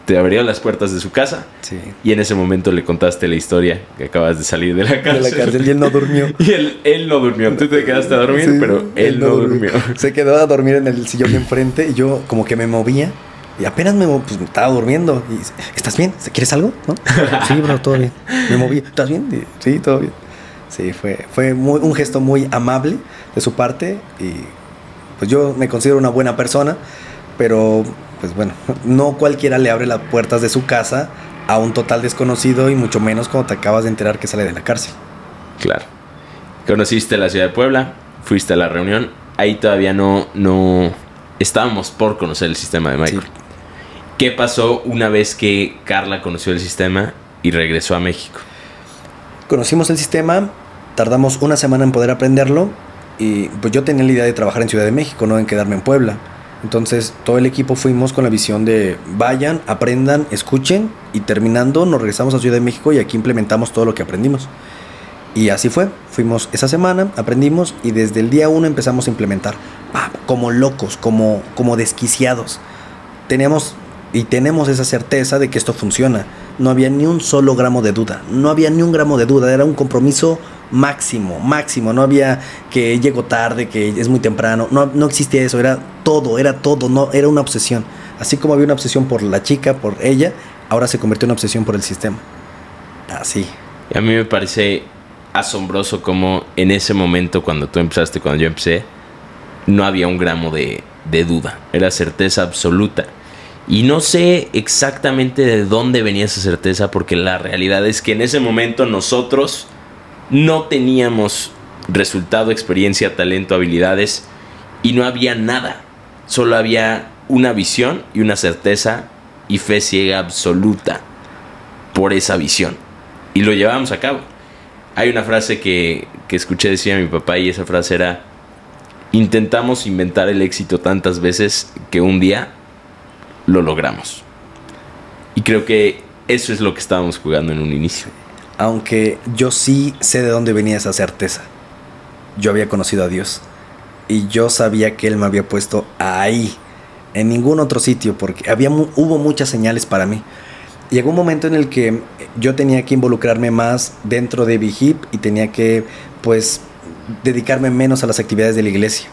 S3: te abrió las puertas de su casa
S4: sí.
S3: y en ese momento le contaste la historia que acabas de salir de la
S4: De
S3: cárcel.
S4: la cárcel y él no durmió.
S3: Y él, él no durmió. Tú te quedaste a dormir,
S4: Sí,
S3: pero él, no durmió.
S4: Se quedó a dormir en el sillón de enfrente y yo como que me movía y apenas me, pues, me estaba durmiendo. Y, dice, ¿Estás bien? ¿Quieres algo? ¿No? Sí, bro, todo bien. Me moví. ¿Estás bien? Y, sí, todo bien. Sí, fue, fue muy- un gesto muy amable de su parte y pues yo me considero una buena persona, pero pues bueno, no cualquiera le abre las puertas de su casa a un total desconocido y mucho menos cuando te acabas de enterar que sale de la cárcel.
S3: Claro. Conociste la ciudad de Puebla, fuiste a la reunión. Ahí todavía no, no estábamos por conocer el sistema de Michael.
S4: Sí.
S3: ¿Qué pasó una vez que Carla conoció el sistema y regresó a México?
S4: Conocimos el sistema, tardamos una semana en poder aprenderlo y pues yo tenía la idea de trabajar en Ciudad de México, no en quedarme en Puebla. Entonces todo el equipo fuimos con la visión de vayan, aprendan, escuchen y terminando nos regresamos a Ciudad de México y aquí implementamos todo lo que aprendimos. Y así fue, fuimos esa semana, aprendimos y desde el día uno empezamos a implementar, como locos, como, como desquiciados. Teníamos y tenemos esa certeza de que esto funciona. No había ni un solo gramo de duda, no había ni un gramo de duda, era un compromiso máximo, máximo, no había que llego tarde, que es muy temprano, no, no existía eso, era todo, era todo, no, era una obsesión. Así como había una obsesión por la chica, por ella, ahora se convirtió en una obsesión por el sistema. Así.
S3: Y a mí me parece asombroso como en ese momento, cuando tú empezaste, cuando yo empecé, no había un gramo de, de duda. Era certeza absoluta. Y no sé exactamente de dónde venía esa certeza, porque la realidad es que en ese momento nosotros no teníamos resultado, experiencia, talento, habilidades, y no había nada. Solo había una visión y una certeza y fe ciega absoluta por esa visión. Y lo llevábamos a cabo. Hay una frase que, que escuché decir a mi papá y esa frase era, intentamos inventar el éxito tantas veces que un día lo logramos. Y creo que eso es lo que estábamos jugando en un inicio.
S4: Aunque yo sí sé de dónde venía esa certeza. Yo había conocido a Dios. Y yo sabía que Él me había puesto ahí. En ningún otro sitio. Porque había, hubo muchas señales para mí. Llegó un momento en el que yo tenía que involucrarme más dentro de Hip y tenía que, pues, dedicarme menos a las actividades de la iglesia.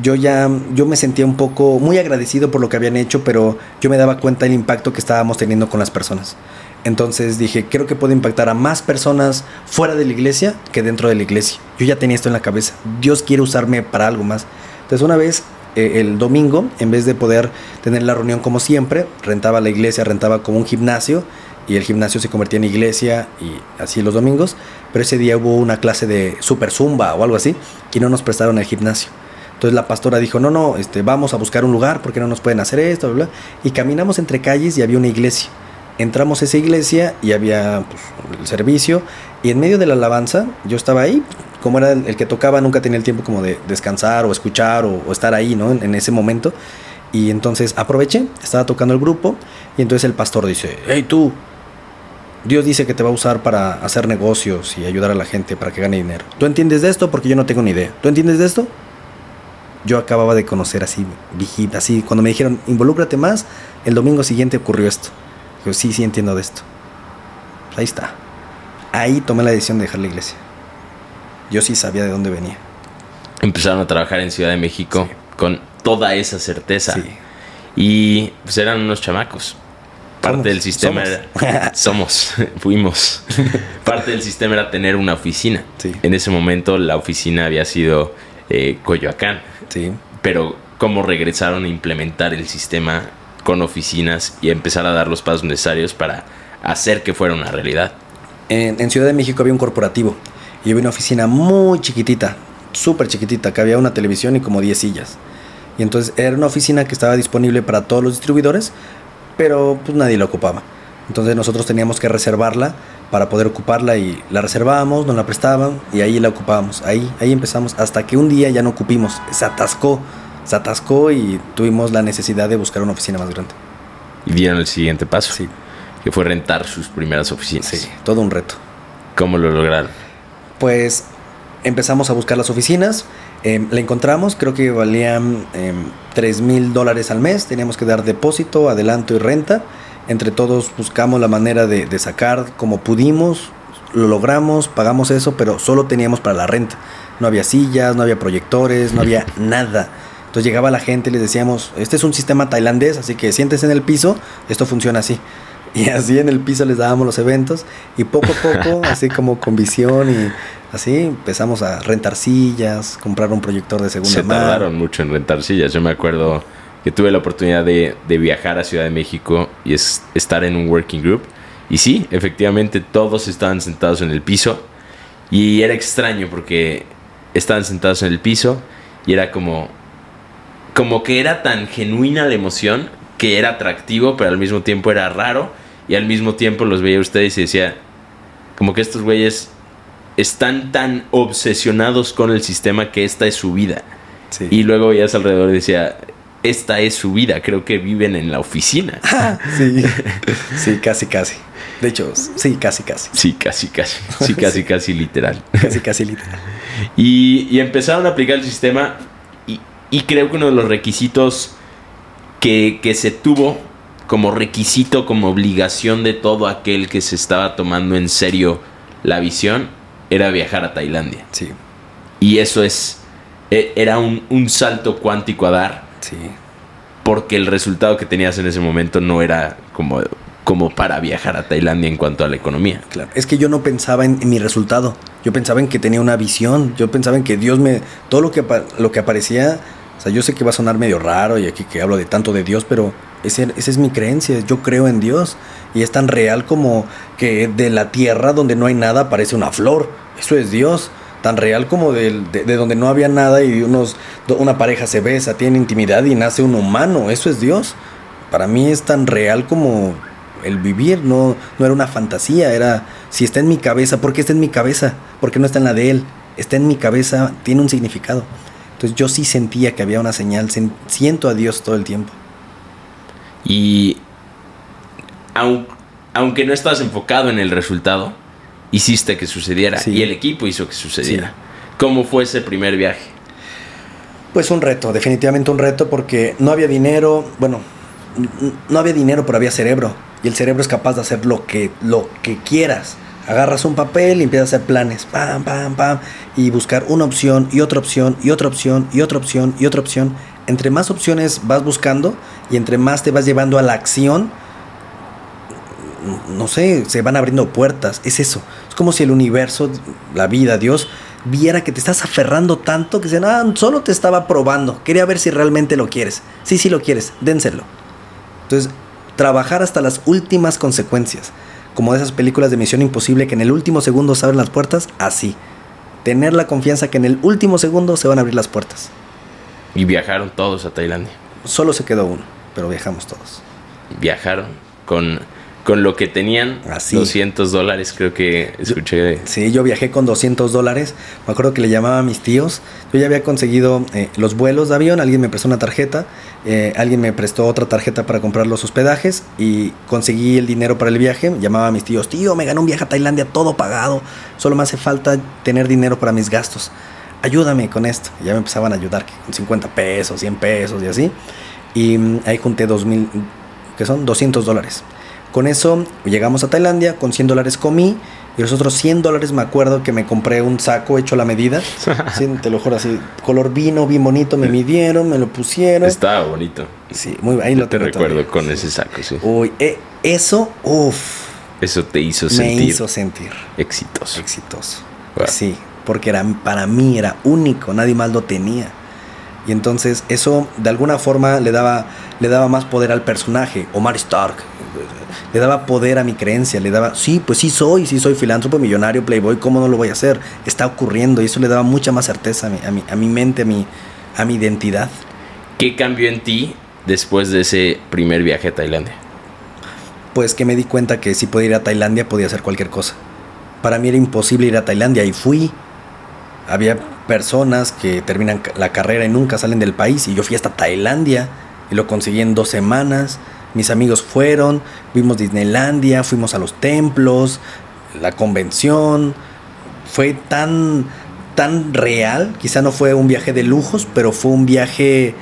S4: Yo ya, yo me sentía un poco muy agradecido por lo que habían hecho, pero yo me daba cuenta del impacto que estábamos teniendo con las personas. Entonces dije, creo que puedo impactar a más personas fuera de la iglesia que dentro de la iglesia. Yo ya tenía esto en la cabeza. Dios quiere usarme para algo más. Entonces una vez, el domingo, en vez de poder tener la reunión como siempre, rentaba la iglesia, rentaba como un gimnasio y el gimnasio se convertía en iglesia y así los domingos. Pero ese día hubo una clase de super zumba o algo así y no nos prestaron el gimnasio. Entonces la pastora dijo, no, no, este, vamos a buscar un lugar porque no nos pueden hacer esto, bla, bla. Y caminamos entre calles y había una iglesia. Entramos a esa iglesia y había pues, el servicio. Y en medio de la alabanza, yo estaba ahí. Como era el, que tocaba, nunca tenía el tiempo como de descansar o escuchar o, estar ahí, ¿no? En, ese momento. Y entonces aproveché, estaba tocando el grupo. Y entonces el pastor dice, hey tú, Dios dice que te va a usar para hacer negocios y ayudar a la gente para que gane dinero. ¿Tú entiendes de esto? Porque yo no tengo ni idea. ¿Tú entiendes de esto? yo acababa de conocer así, así, cuando me dijeron, involúcrate más, el domingo siguiente ocurrió esto. Sí, sí entiendo de esto. Pues ahí está. Ahí tomé la decisión de dejar la iglesia. Yo sí sabía de dónde venía.
S3: Empezaron a trabajar en Ciudad de México con toda esa certeza. Sí. Y pues eran unos chamacos. Parte del sistema
S4: somos.
S3: era. somos, fuimos. Parte del sistema era tener una oficina.
S4: Sí.
S3: En ese momento la oficina había sido eh, Coyoacán.
S4: Sí.
S3: Pero cómo regresaron a implementar el sistema con oficinas y empezar a dar los pasos necesarios para hacer que fuera una realidad.
S4: En, Ciudad de México había un corporativo y había una oficina muy chiquitita, súper chiquitita, que había una televisión y como 10 sillas. Y entonces era una oficina que estaba disponible para todos los distribuidores, pero pues nadie la ocupaba. Entonces nosotros teníamos que reservarla para poder ocuparla y la reservábamos, nos la prestaban y ahí la ocupábamos. Ahí, ahí empezamos hasta que un día ya no ocupimos, se atascó, se atascó y tuvimos la necesidad de buscar una oficina más grande.
S3: Y dieron el siguiente paso,
S4: Sí,
S3: que fue rentar sus primeras oficinas.
S4: sí, todo un reto.
S3: ¿Cómo lo lograron?
S4: Pues empezamos a buscar las oficinas, eh, la encontramos, creo que valían eh, 3 mil dólares al mes, teníamos que dar depósito, adelanto y renta. Entre todos buscamos la manera de, de, sacar como pudimos, lo logramos, pagamos eso, pero solo teníamos para la renta. No había sillas, no había proyectores, no había nada. Entonces llegaba la gente y les decíamos, este es un sistema tailandés, así que siéntese en el piso, esto funciona así. Y así en el piso les dábamos los eventos y poco a poco, así como con visión y así, empezamos a rentar sillas, comprar un proyector de segunda
S3: Se
S4: mano.
S3: tardaron mucho en rentar sillas. Yo me acuerdo que tuve la oportunidad de, de, viajar a Ciudad de México y es, estar en un working group. Y sí, efectivamente todos estaban sentados en el piso y era extraño porque estaban sentados en el piso y era como, como que era tan genuina la emoción que era atractivo, pero al mismo tiempo era raro y al mismo tiempo los veía ustedes y decía, como que estos güeyes están tan obsesionados con el sistema que esta es su vida.
S4: Sí.
S3: Y luego veías alrededor y decía, esta es su vida, creo que viven en la oficina.
S4: sí, sí, casi, casi. De hecho, sí, casi, casi.
S3: Sí, casi, casi. Sí, casi,
S4: Sí.
S3: casi literal.
S4: Casi, casi literal.
S3: Y, y empezaron a aplicar el sistema y, creo que uno de los requisitos que, que se tuvo como requisito, como obligación de todo aquel que se estaba tomando en serio la visión, era viajar a Tailandia.
S4: Sí,
S3: Y eso es, e- era un, un salto cuántico a dar
S4: sí.
S3: porque el resultado que tenías en ese momento no era como como para viajar a Tailandia en cuanto a la economía.
S4: Claro, es que yo no pensaba en, en mi resultado. Yo pensaba en que tenía una visión. Yo pensaba en que Dios me. Todo lo que, lo que aparecía. O sea, yo sé que va a sonar medio raro y aquí que hablo de tanto de Dios, pero ese- esa es mi creencia. Yo creo en Dios. Y es tan real como que de la tierra donde no hay nada aparece una flor. Eso es Dios. Tan real como del- de, de donde no había nada y unos, una pareja se besa, tiene intimidad y nace un humano. Eso es Dios. Para mí es tan real como el vivir, no, no era una fantasía, era si está en mi cabeza, ¿por qué está en mi cabeza? ¿Por qué no está en la de él? Está en mi cabeza, tiene un significado. Entonces yo sí sentía que había una señal, siento a Dios todo el tiempo.
S3: Y aun- aunque no estabas enfocado en el resultado, hiciste que sucediera.
S4: Sí.
S3: Y el equipo hizo que sucediera. ¿Cómo fue ese primer viaje?
S4: Pues un reto, definitivamente un reto porque no había dinero, bueno, no había dinero, pero había cerebro. Y el cerebro es capaz de hacer lo que, lo que quieras. Agarras un papel y empiezas a hacer planes, pam, pam, pam, y buscar una opción y otra opción y otra opción y otra opción y otra opción. Entre más opciones vas buscando y entre más te vas llevando a la acción, no sé, se van abriendo puertas. Es eso. Es como si el universo, la vida, Dios, viera que te estás aferrando tanto que dicen, ah, solo te estaba probando. Quería ver si realmente lo quieres. Sí, sí lo quieres, dénselo. Entonces, trabajar hasta las últimas consecuencias. Como de esas películas de Misión Imposible que en el último segundo se abren las puertas, así. Tener la confianza que en el último segundo se van a abrir las puertas.
S3: Y viajaron todos a Tailandia.
S4: Solo se quedó uno, pero viajamos todos.
S3: Viajaron con, con lo que tenían,
S4: Así.
S3: 200 dólares, creo que escuché.
S4: Sí, yo viajé con 200 dólares. Me acuerdo que le llamaba a mis tíos. Yo ya había conseguido eh, los vuelos de avión. Alguien me prestó una tarjeta. eh, alguien me prestó otra tarjeta para comprar los hospedajes. Y conseguí el dinero para el viaje. Llamaba a mis tíos. Tío, me ganó un viaje a Tailandia todo pagado. Solo me hace falta tener dinero para mis gastos. Ayúdame con esto. Y ya me empezaban a ayudar con 50 pesos, 100 pesos y así. Y mm, ahí junté 2000, que son 200 dólares. Con eso llegamos a Tailandia, con 100 dólares comí y los otros 100 dólares me acuerdo que me compré un saco hecho a la medida. Sí, te lo juro así, color vino, bien bonito, me midieron, me lo pusieron.
S3: Estaba bonito.
S4: Sí, muy ahí
S3: Yo
S4: lo
S3: te recuerdo
S4: todavía.
S3: con ese saco, sí.
S4: Uy, eh, eso, uff,
S3: Eso te hizo
S4: me
S3: sentir
S4: hizo sentir
S3: exitoso.
S4: exitoso.
S3: Wow.
S4: Sí, porque era, para mí era único, nadie más lo tenía. Y entonces eso de alguna forma le daba, le daba más poder al personaje, Omar Stark. Le daba poder a mi creencia, le daba, sí, pues sí soy, sí soy filántropo, millonario, playboy, ¿cómo no lo voy a hacer? Está ocurriendo y eso le daba mucha más certeza a mi, a mi, a mi mente, a mi, a mi identidad.
S3: ¿Qué cambió en ti después de ese primer viaje a Tailandia?
S4: Pues que me di cuenta que si podía ir a Tailandia podía hacer cualquier cosa. Para mí era imposible ir a Tailandia y fui. Había personas que terminan la carrera y nunca salen del país y yo fui hasta Tailandia y lo conseguí en dos semanas. Mis amigos fueron, vimos Disneylandia, fuimos a los templos, la convención. Fue tan, tan real, quizá no fue un viaje de lujos, pero fue un viaje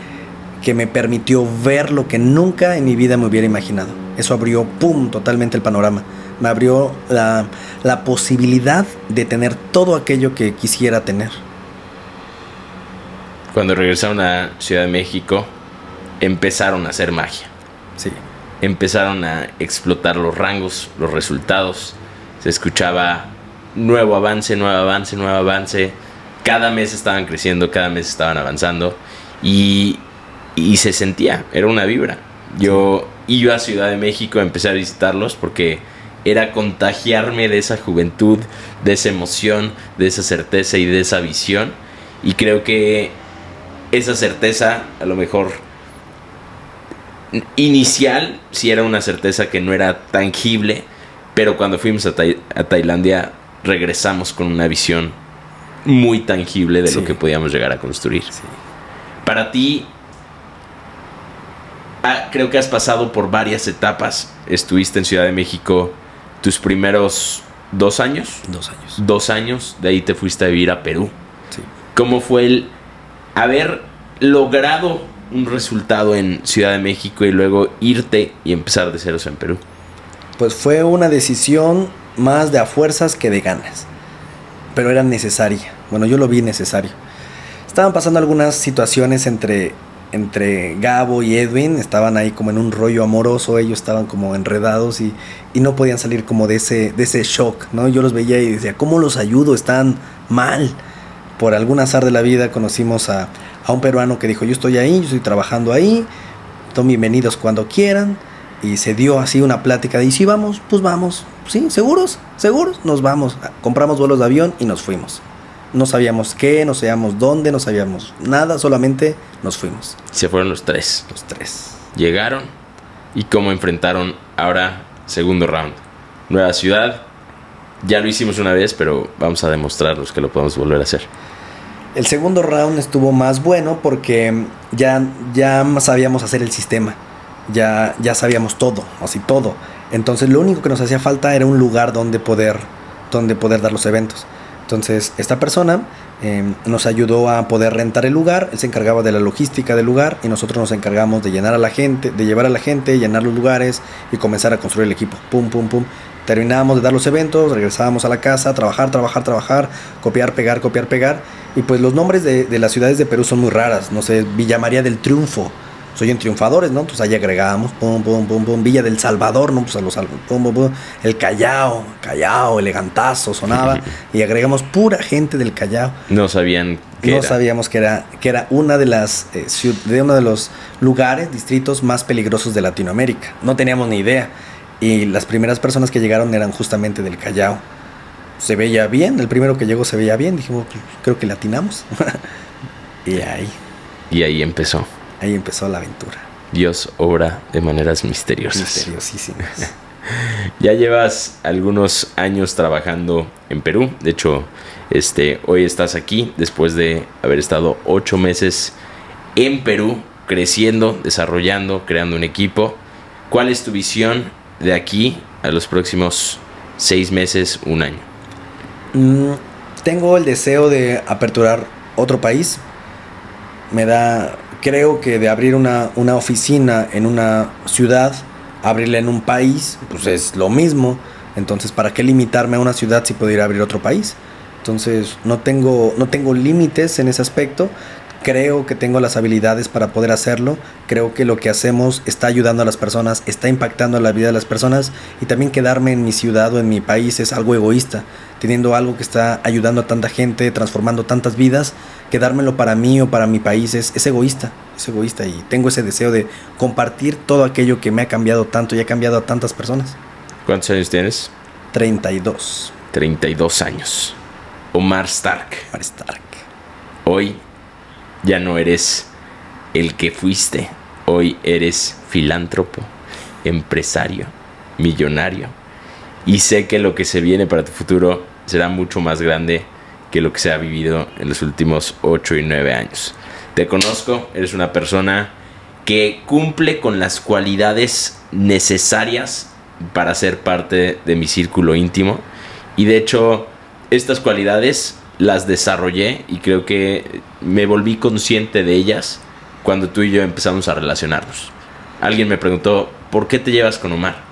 S4: que me permitió ver lo que nunca en mi vida me hubiera imaginado. Eso abrió, ¡pum!, totalmente el panorama. Me abrió la, la posibilidad de tener todo aquello que quisiera tener.
S3: Cuando regresaron a Ciudad de México, empezaron a hacer magia.
S4: Sí.
S3: Empezaron a explotar los rangos, los resultados. Se escuchaba nuevo avance, nuevo avance, nuevo avance. Cada mes estaban creciendo, cada mes estaban avanzando. Y, y se sentía, era una vibra. Yo iba a Ciudad de México, empecé a visitarlos porque era contagiarme de esa juventud, de esa emoción, de esa certeza y de esa visión. Y creo que esa certeza, a lo mejor inicial, sí era una certeza que no era tangible, pero cuando fuimos a, a Tailandia regresamos con una visión muy tangible de
S4: Sí.
S3: lo que podíamos llegar a construir.
S4: Sí.
S3: Para ti, ah, creo que has pasado por varias etapas. Estuviste en Ciudad de México tus primeros dos años.
S4: Dos años.
S3: Dos años, de ahí te fuiste a vivir a Perú.
S4: Sí.
S3: ¿Cómo fue el haber logrado un resultado en Ciudad de México y luego irte y empezar de ceros en Perú?
S4: Pues fue una decisión más de a fuerzas que de ganas. Pero era necesaria. Bueno, yo lo vi necesario. Estaban pasando algunas situaciones entre entre Gabo y Edwin, estaban ahí como en un rollo amoroso, ellos estaban como enredados y, y no podían salir como de ese, de ese shock, ¿no? Yo los veía y decía, ¿cómo los ayudo? Están mal. Por algún azar de la vida conocimos a, a un peruano que dijo, yo estoy ahí, yo estoy trabajando ahí, son bienvenidos cuando quieran. Y se dio así una plática de, ¿y si vamos? Pues vamos. ¿Sí? ¿Seguros? ¿Seguros? Nos vamos. Compramos vuelos de avión y nos fuimos. No sabíamos qué, no sabíamos dónde, no sabíamos nada, solamente nos fuimos.
S3: Se fueron los tres.
S4: Los tres.
S3: Llegaron y cómo enfrentaron ahora segundo round. Nueva ciudad. Ya lo hicimos una vez, pero vamos a demostrarlos que lo podemos volver a hacer.
S4: El segundo round estuvo más bueno porque ya, ya sabíamos hacer el sistema. Ya, ya sabíamos todo, así todo. Entonces lo único que nos hacía falta era un lugar donde poder, donde poder dar los eventos. Entonces esta persona eh, nos ayudó a poder rentar el lugar, él se encargaba de la logística del lugar y nosotros nos encargamos de llenar a la gente, de llevar a la gente, llenar los lugares y comenzar a construir el equipo. Pum, pum, pum. Terminábamos de dar los eventos, regresábamos a la casa, trabajar, trabajar, trabajar, copiar, pegar, copiar, pegar. Y pues los nombres de, de las ciudades de Perú son muy raras. No sé, Villa María del Triunfo soy en Triunfadores, ¿no? Entonces ahí agregábamos, pum, pum, pum, pum, Villa del Salvador, ¿no? Pues a los pum, pum, pum, el Callao, Callao, elegantazo sonaba, y agregamos pura gente del Callao.
S3: No sabían
S4: que No era. sabíamos que era, que era una de las eh, de uno de los lugares, distritos más peligrosos de Latinoamérica. No teníamos ni idea. Y las primeras personas que llegaron eran justamente del Callao. Se veía bien, el primero que llegó se veía bien, dijimos, pues, creo que latinamos. y ahí.
S3: Y ahí empezó.
S4: Ahí empezó la aventura.
S3: Dios obra de maneras misteriosas.
S4: Misteriosísimas.
S3: ya llevas algunos años trabajando en Perú. De hecho, este, hoy estás aquí después de haber estado ocho meses en Perú, creciendo, desarrollando, creando un equipo. ¿Cuál es tu visión de aquí a los próximos seis meses, un año?
S4: Mm, tengo el deseo de aperturar otro país. Me da creo que de abrir una, una, oficina en una ciudad, abrirla en un país, pues es lo mismo. Entonces, ¿para qué limitarme a una ciudad si puedo ir a abrir otro país? Entonces, no tengo, no tengo límites en ese aspecto. Creo que tengo las habilidades para poder hacerlo. Creo que lo que hacemos está ayudando a las personas, está impactando la vida de las personas. Y también quedarme en mi ciudad o en mi país es algo egoísta. Teniendo algo que está ayudando a tanta gente, transformando tantas vidas, quedármelo para mí o para mi país es, es, egoísta, es egoísta y tengo ese deseo de compartir todo aquello que me ha cambiado tanto y ha cambiado a tantas personas.
S3: ¿Cuántos años tienes?
S4: 32.
S3: 32 años. Omar Stark.
S4: Omar Stark.
S3: Hoy ya no eres el que fuiste, hoy eres filántropo, empresario, millonario. Y sé que lo que se viene para tu futuro será mucho más grande que lo que se ha vivido en los últimos 8 y 9 años. Te conozco, eres una persona que cumple con las cualidades necesarias para ser parte de mi círculo íntimo. Y de hecho, estas cualidades las desarrollé y creo que me volví consciente de ellas cuando tú y yo empezamos a relacionarnos. Alguien me preguntó, ¿por qué te llevas con Omar?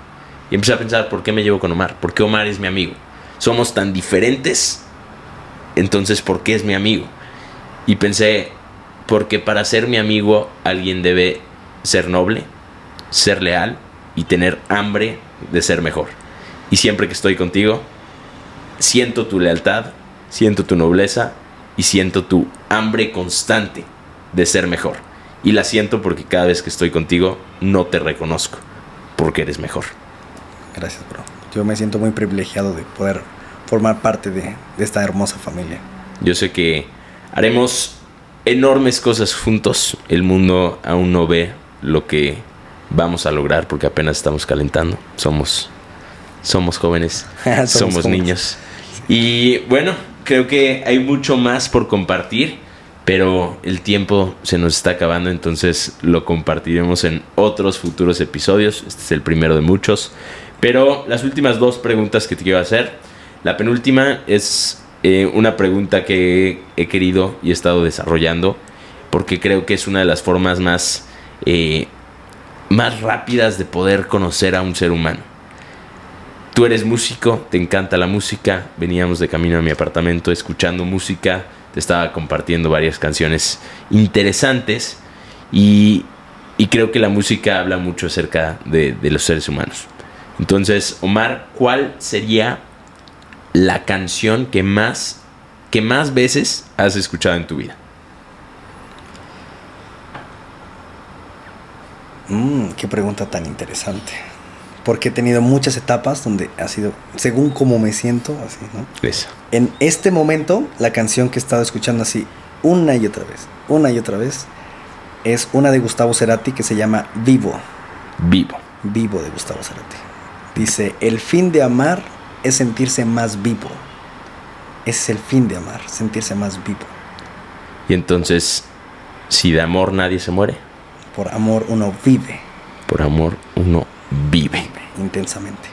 S3: Empecé a pensar, ¿por qué me llevo con Omar? Porque Omar es mi amigo. Somos tan diferentes entonces, ¿por qué es mi amigo? Y pensé, porque para ser mi amigo alguien debe ser noble, ser leal y tener hambre de ser mejor. Y siempre que estoy contigo, siento tu lealtad, siento tu nobleza y siento tu hambre constante de ser mejor. Y la siento porque cada vez que estoy contigo no te reconozco, porque eres mejor.
S4: Gracias, bro. Yo me siento muy privilegiado de poder formar parte de, de, esta hermosa familia.
S3: Yo sé que haremos enormes cosas juntos. El mundo aún no ve lo que vamos a lograr porque apenas estamos calentando. Somos, somos jóvenes, somos, somos niños. Y bueno, creo que hay mucho más por compartir, pero el tiempo se nos está acabando, entonces lo compartiremos en otros futuros episodios. Este es el primero de muchos. Pero las últimas dos preguntas que te quiero hacer. La penúltima es eh, una pregunta que he querido y he estado desarrollando porque creo que es una de las formas más, eh, más rápidas de poder conocer a un ser humano. Tú eres músico, te encanta la música, veníamos de camino a mi apartamento escuchando música, te estaba compartiendo varias canciones interesantes Y, creo que la música habla mucho acerca de los seres humanos. Entonces, Omar, ¿cuál sería la canción que más, que más veces has escuchado en tu vida?
S4: Mm, qué pregunta tan interesante. Porque he tenido muchas etapas donde ha sido, según cómo me siento, así, ¿no?
S3: Esa.
S4: En este momento, la canción que he estado escuchando así una y otra vez, una y otra vez, es una de Gustavo Cerati que se llama Vivo.
S3: Vivo.
S4: Vivo de Gustavo Cerati. Dice, el fin de amar es sentirse más vivo. Ese es el fin de amar, sentirse más vivo.
S3: Y entonces, si de amor nadie se muere,
S4: Por amor uno vive
S3: por amor uno vive.
S4: intensamente.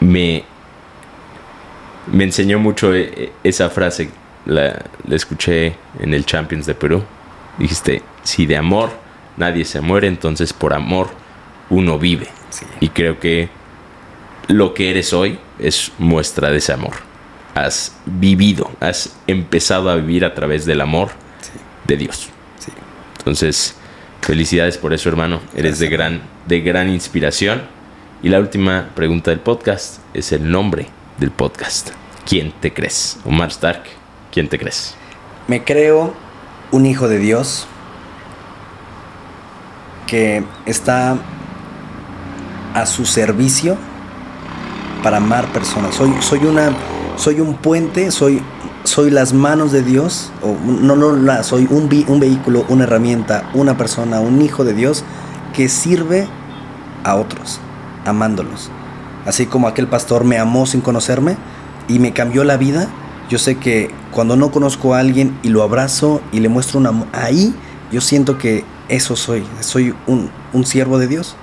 S3: Me, me enseñó mucho eh, eh, esa frase, la, la escuché en el Champions de Perú. Dijiste, si de amor nadie se muere, entonces por amor uno vive.
S4: Sí.
S3: Y creo que lo que eres hoy es muestra de ese amor. Has vivido, has empezado a vivir a través del amor
S4: Sí,
S3: de Dios.
S4: sí.
S3: Entonces, felicidades por eso, hermano. Eres de gran, de gran inspiración. Y la última pregunta del podcast es el nombre del podcast. ¿Quién te crees? Omar Stark, ¿quién te crees?
S4: Me creo un hijo de Dios que está a su servicio para amar personas. Soy, soy una, soy un puente, soy, soy las manos de Dios, o no, no, la, soy un, un vehículo, una herramienta, una persona, un hijo de Dios que sirve a otros, amándolos. Así como aquel pastor me amó sin conocerme y me cambió la vida, yo sé que cuando no conozco a alguien y lo abrazo y le muestro un amor, ahí yo siento que eso soy, soy un, un siervo de Dios,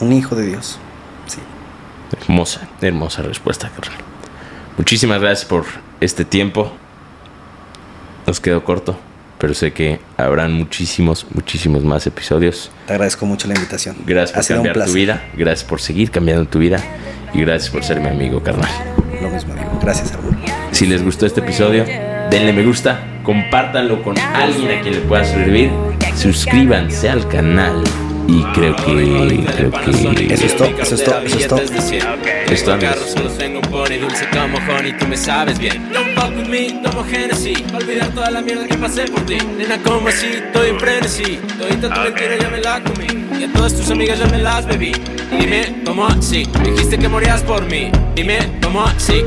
S4: un hijo de Dios. Sí.
S3: Hermosa, hermosa respuesta, carnal. Muchísimas gracias por este tiempo. Nos quedó corto, pero sé que habrán muchísimos, muchísimos más episodios.
S4: Te agradezco mucho la invitación.
S3: Gracias por cambiar tu vida, gracias por seguir cambiando tu vida y gracias por ser mi amigo, carnal.
S4: Lo mismo digo. Gracias, hermano.
S3: Si les gustó este episodio, denle me gusta, compártanlo con alguien a quien le pueda servir, suscríbanse al canal y creo que creo que
S4: Eso es todo, eso es todo, eso es todo.
S3: Esto, amigos.
S5: Carros solo tengo un pony dulce como honey, tú me sabes bien. Don't fuck with me, tomo Genesis. Olvidar toda la mierda que pasé por ti. Nena, como así, estoy en frenesí. Todita tu mentira ya me la comí. Y a todas tus amigas ya me las bebí. Dime, ¿cómo así? Dijiste que morías por mí. Dime, ¿cómo así?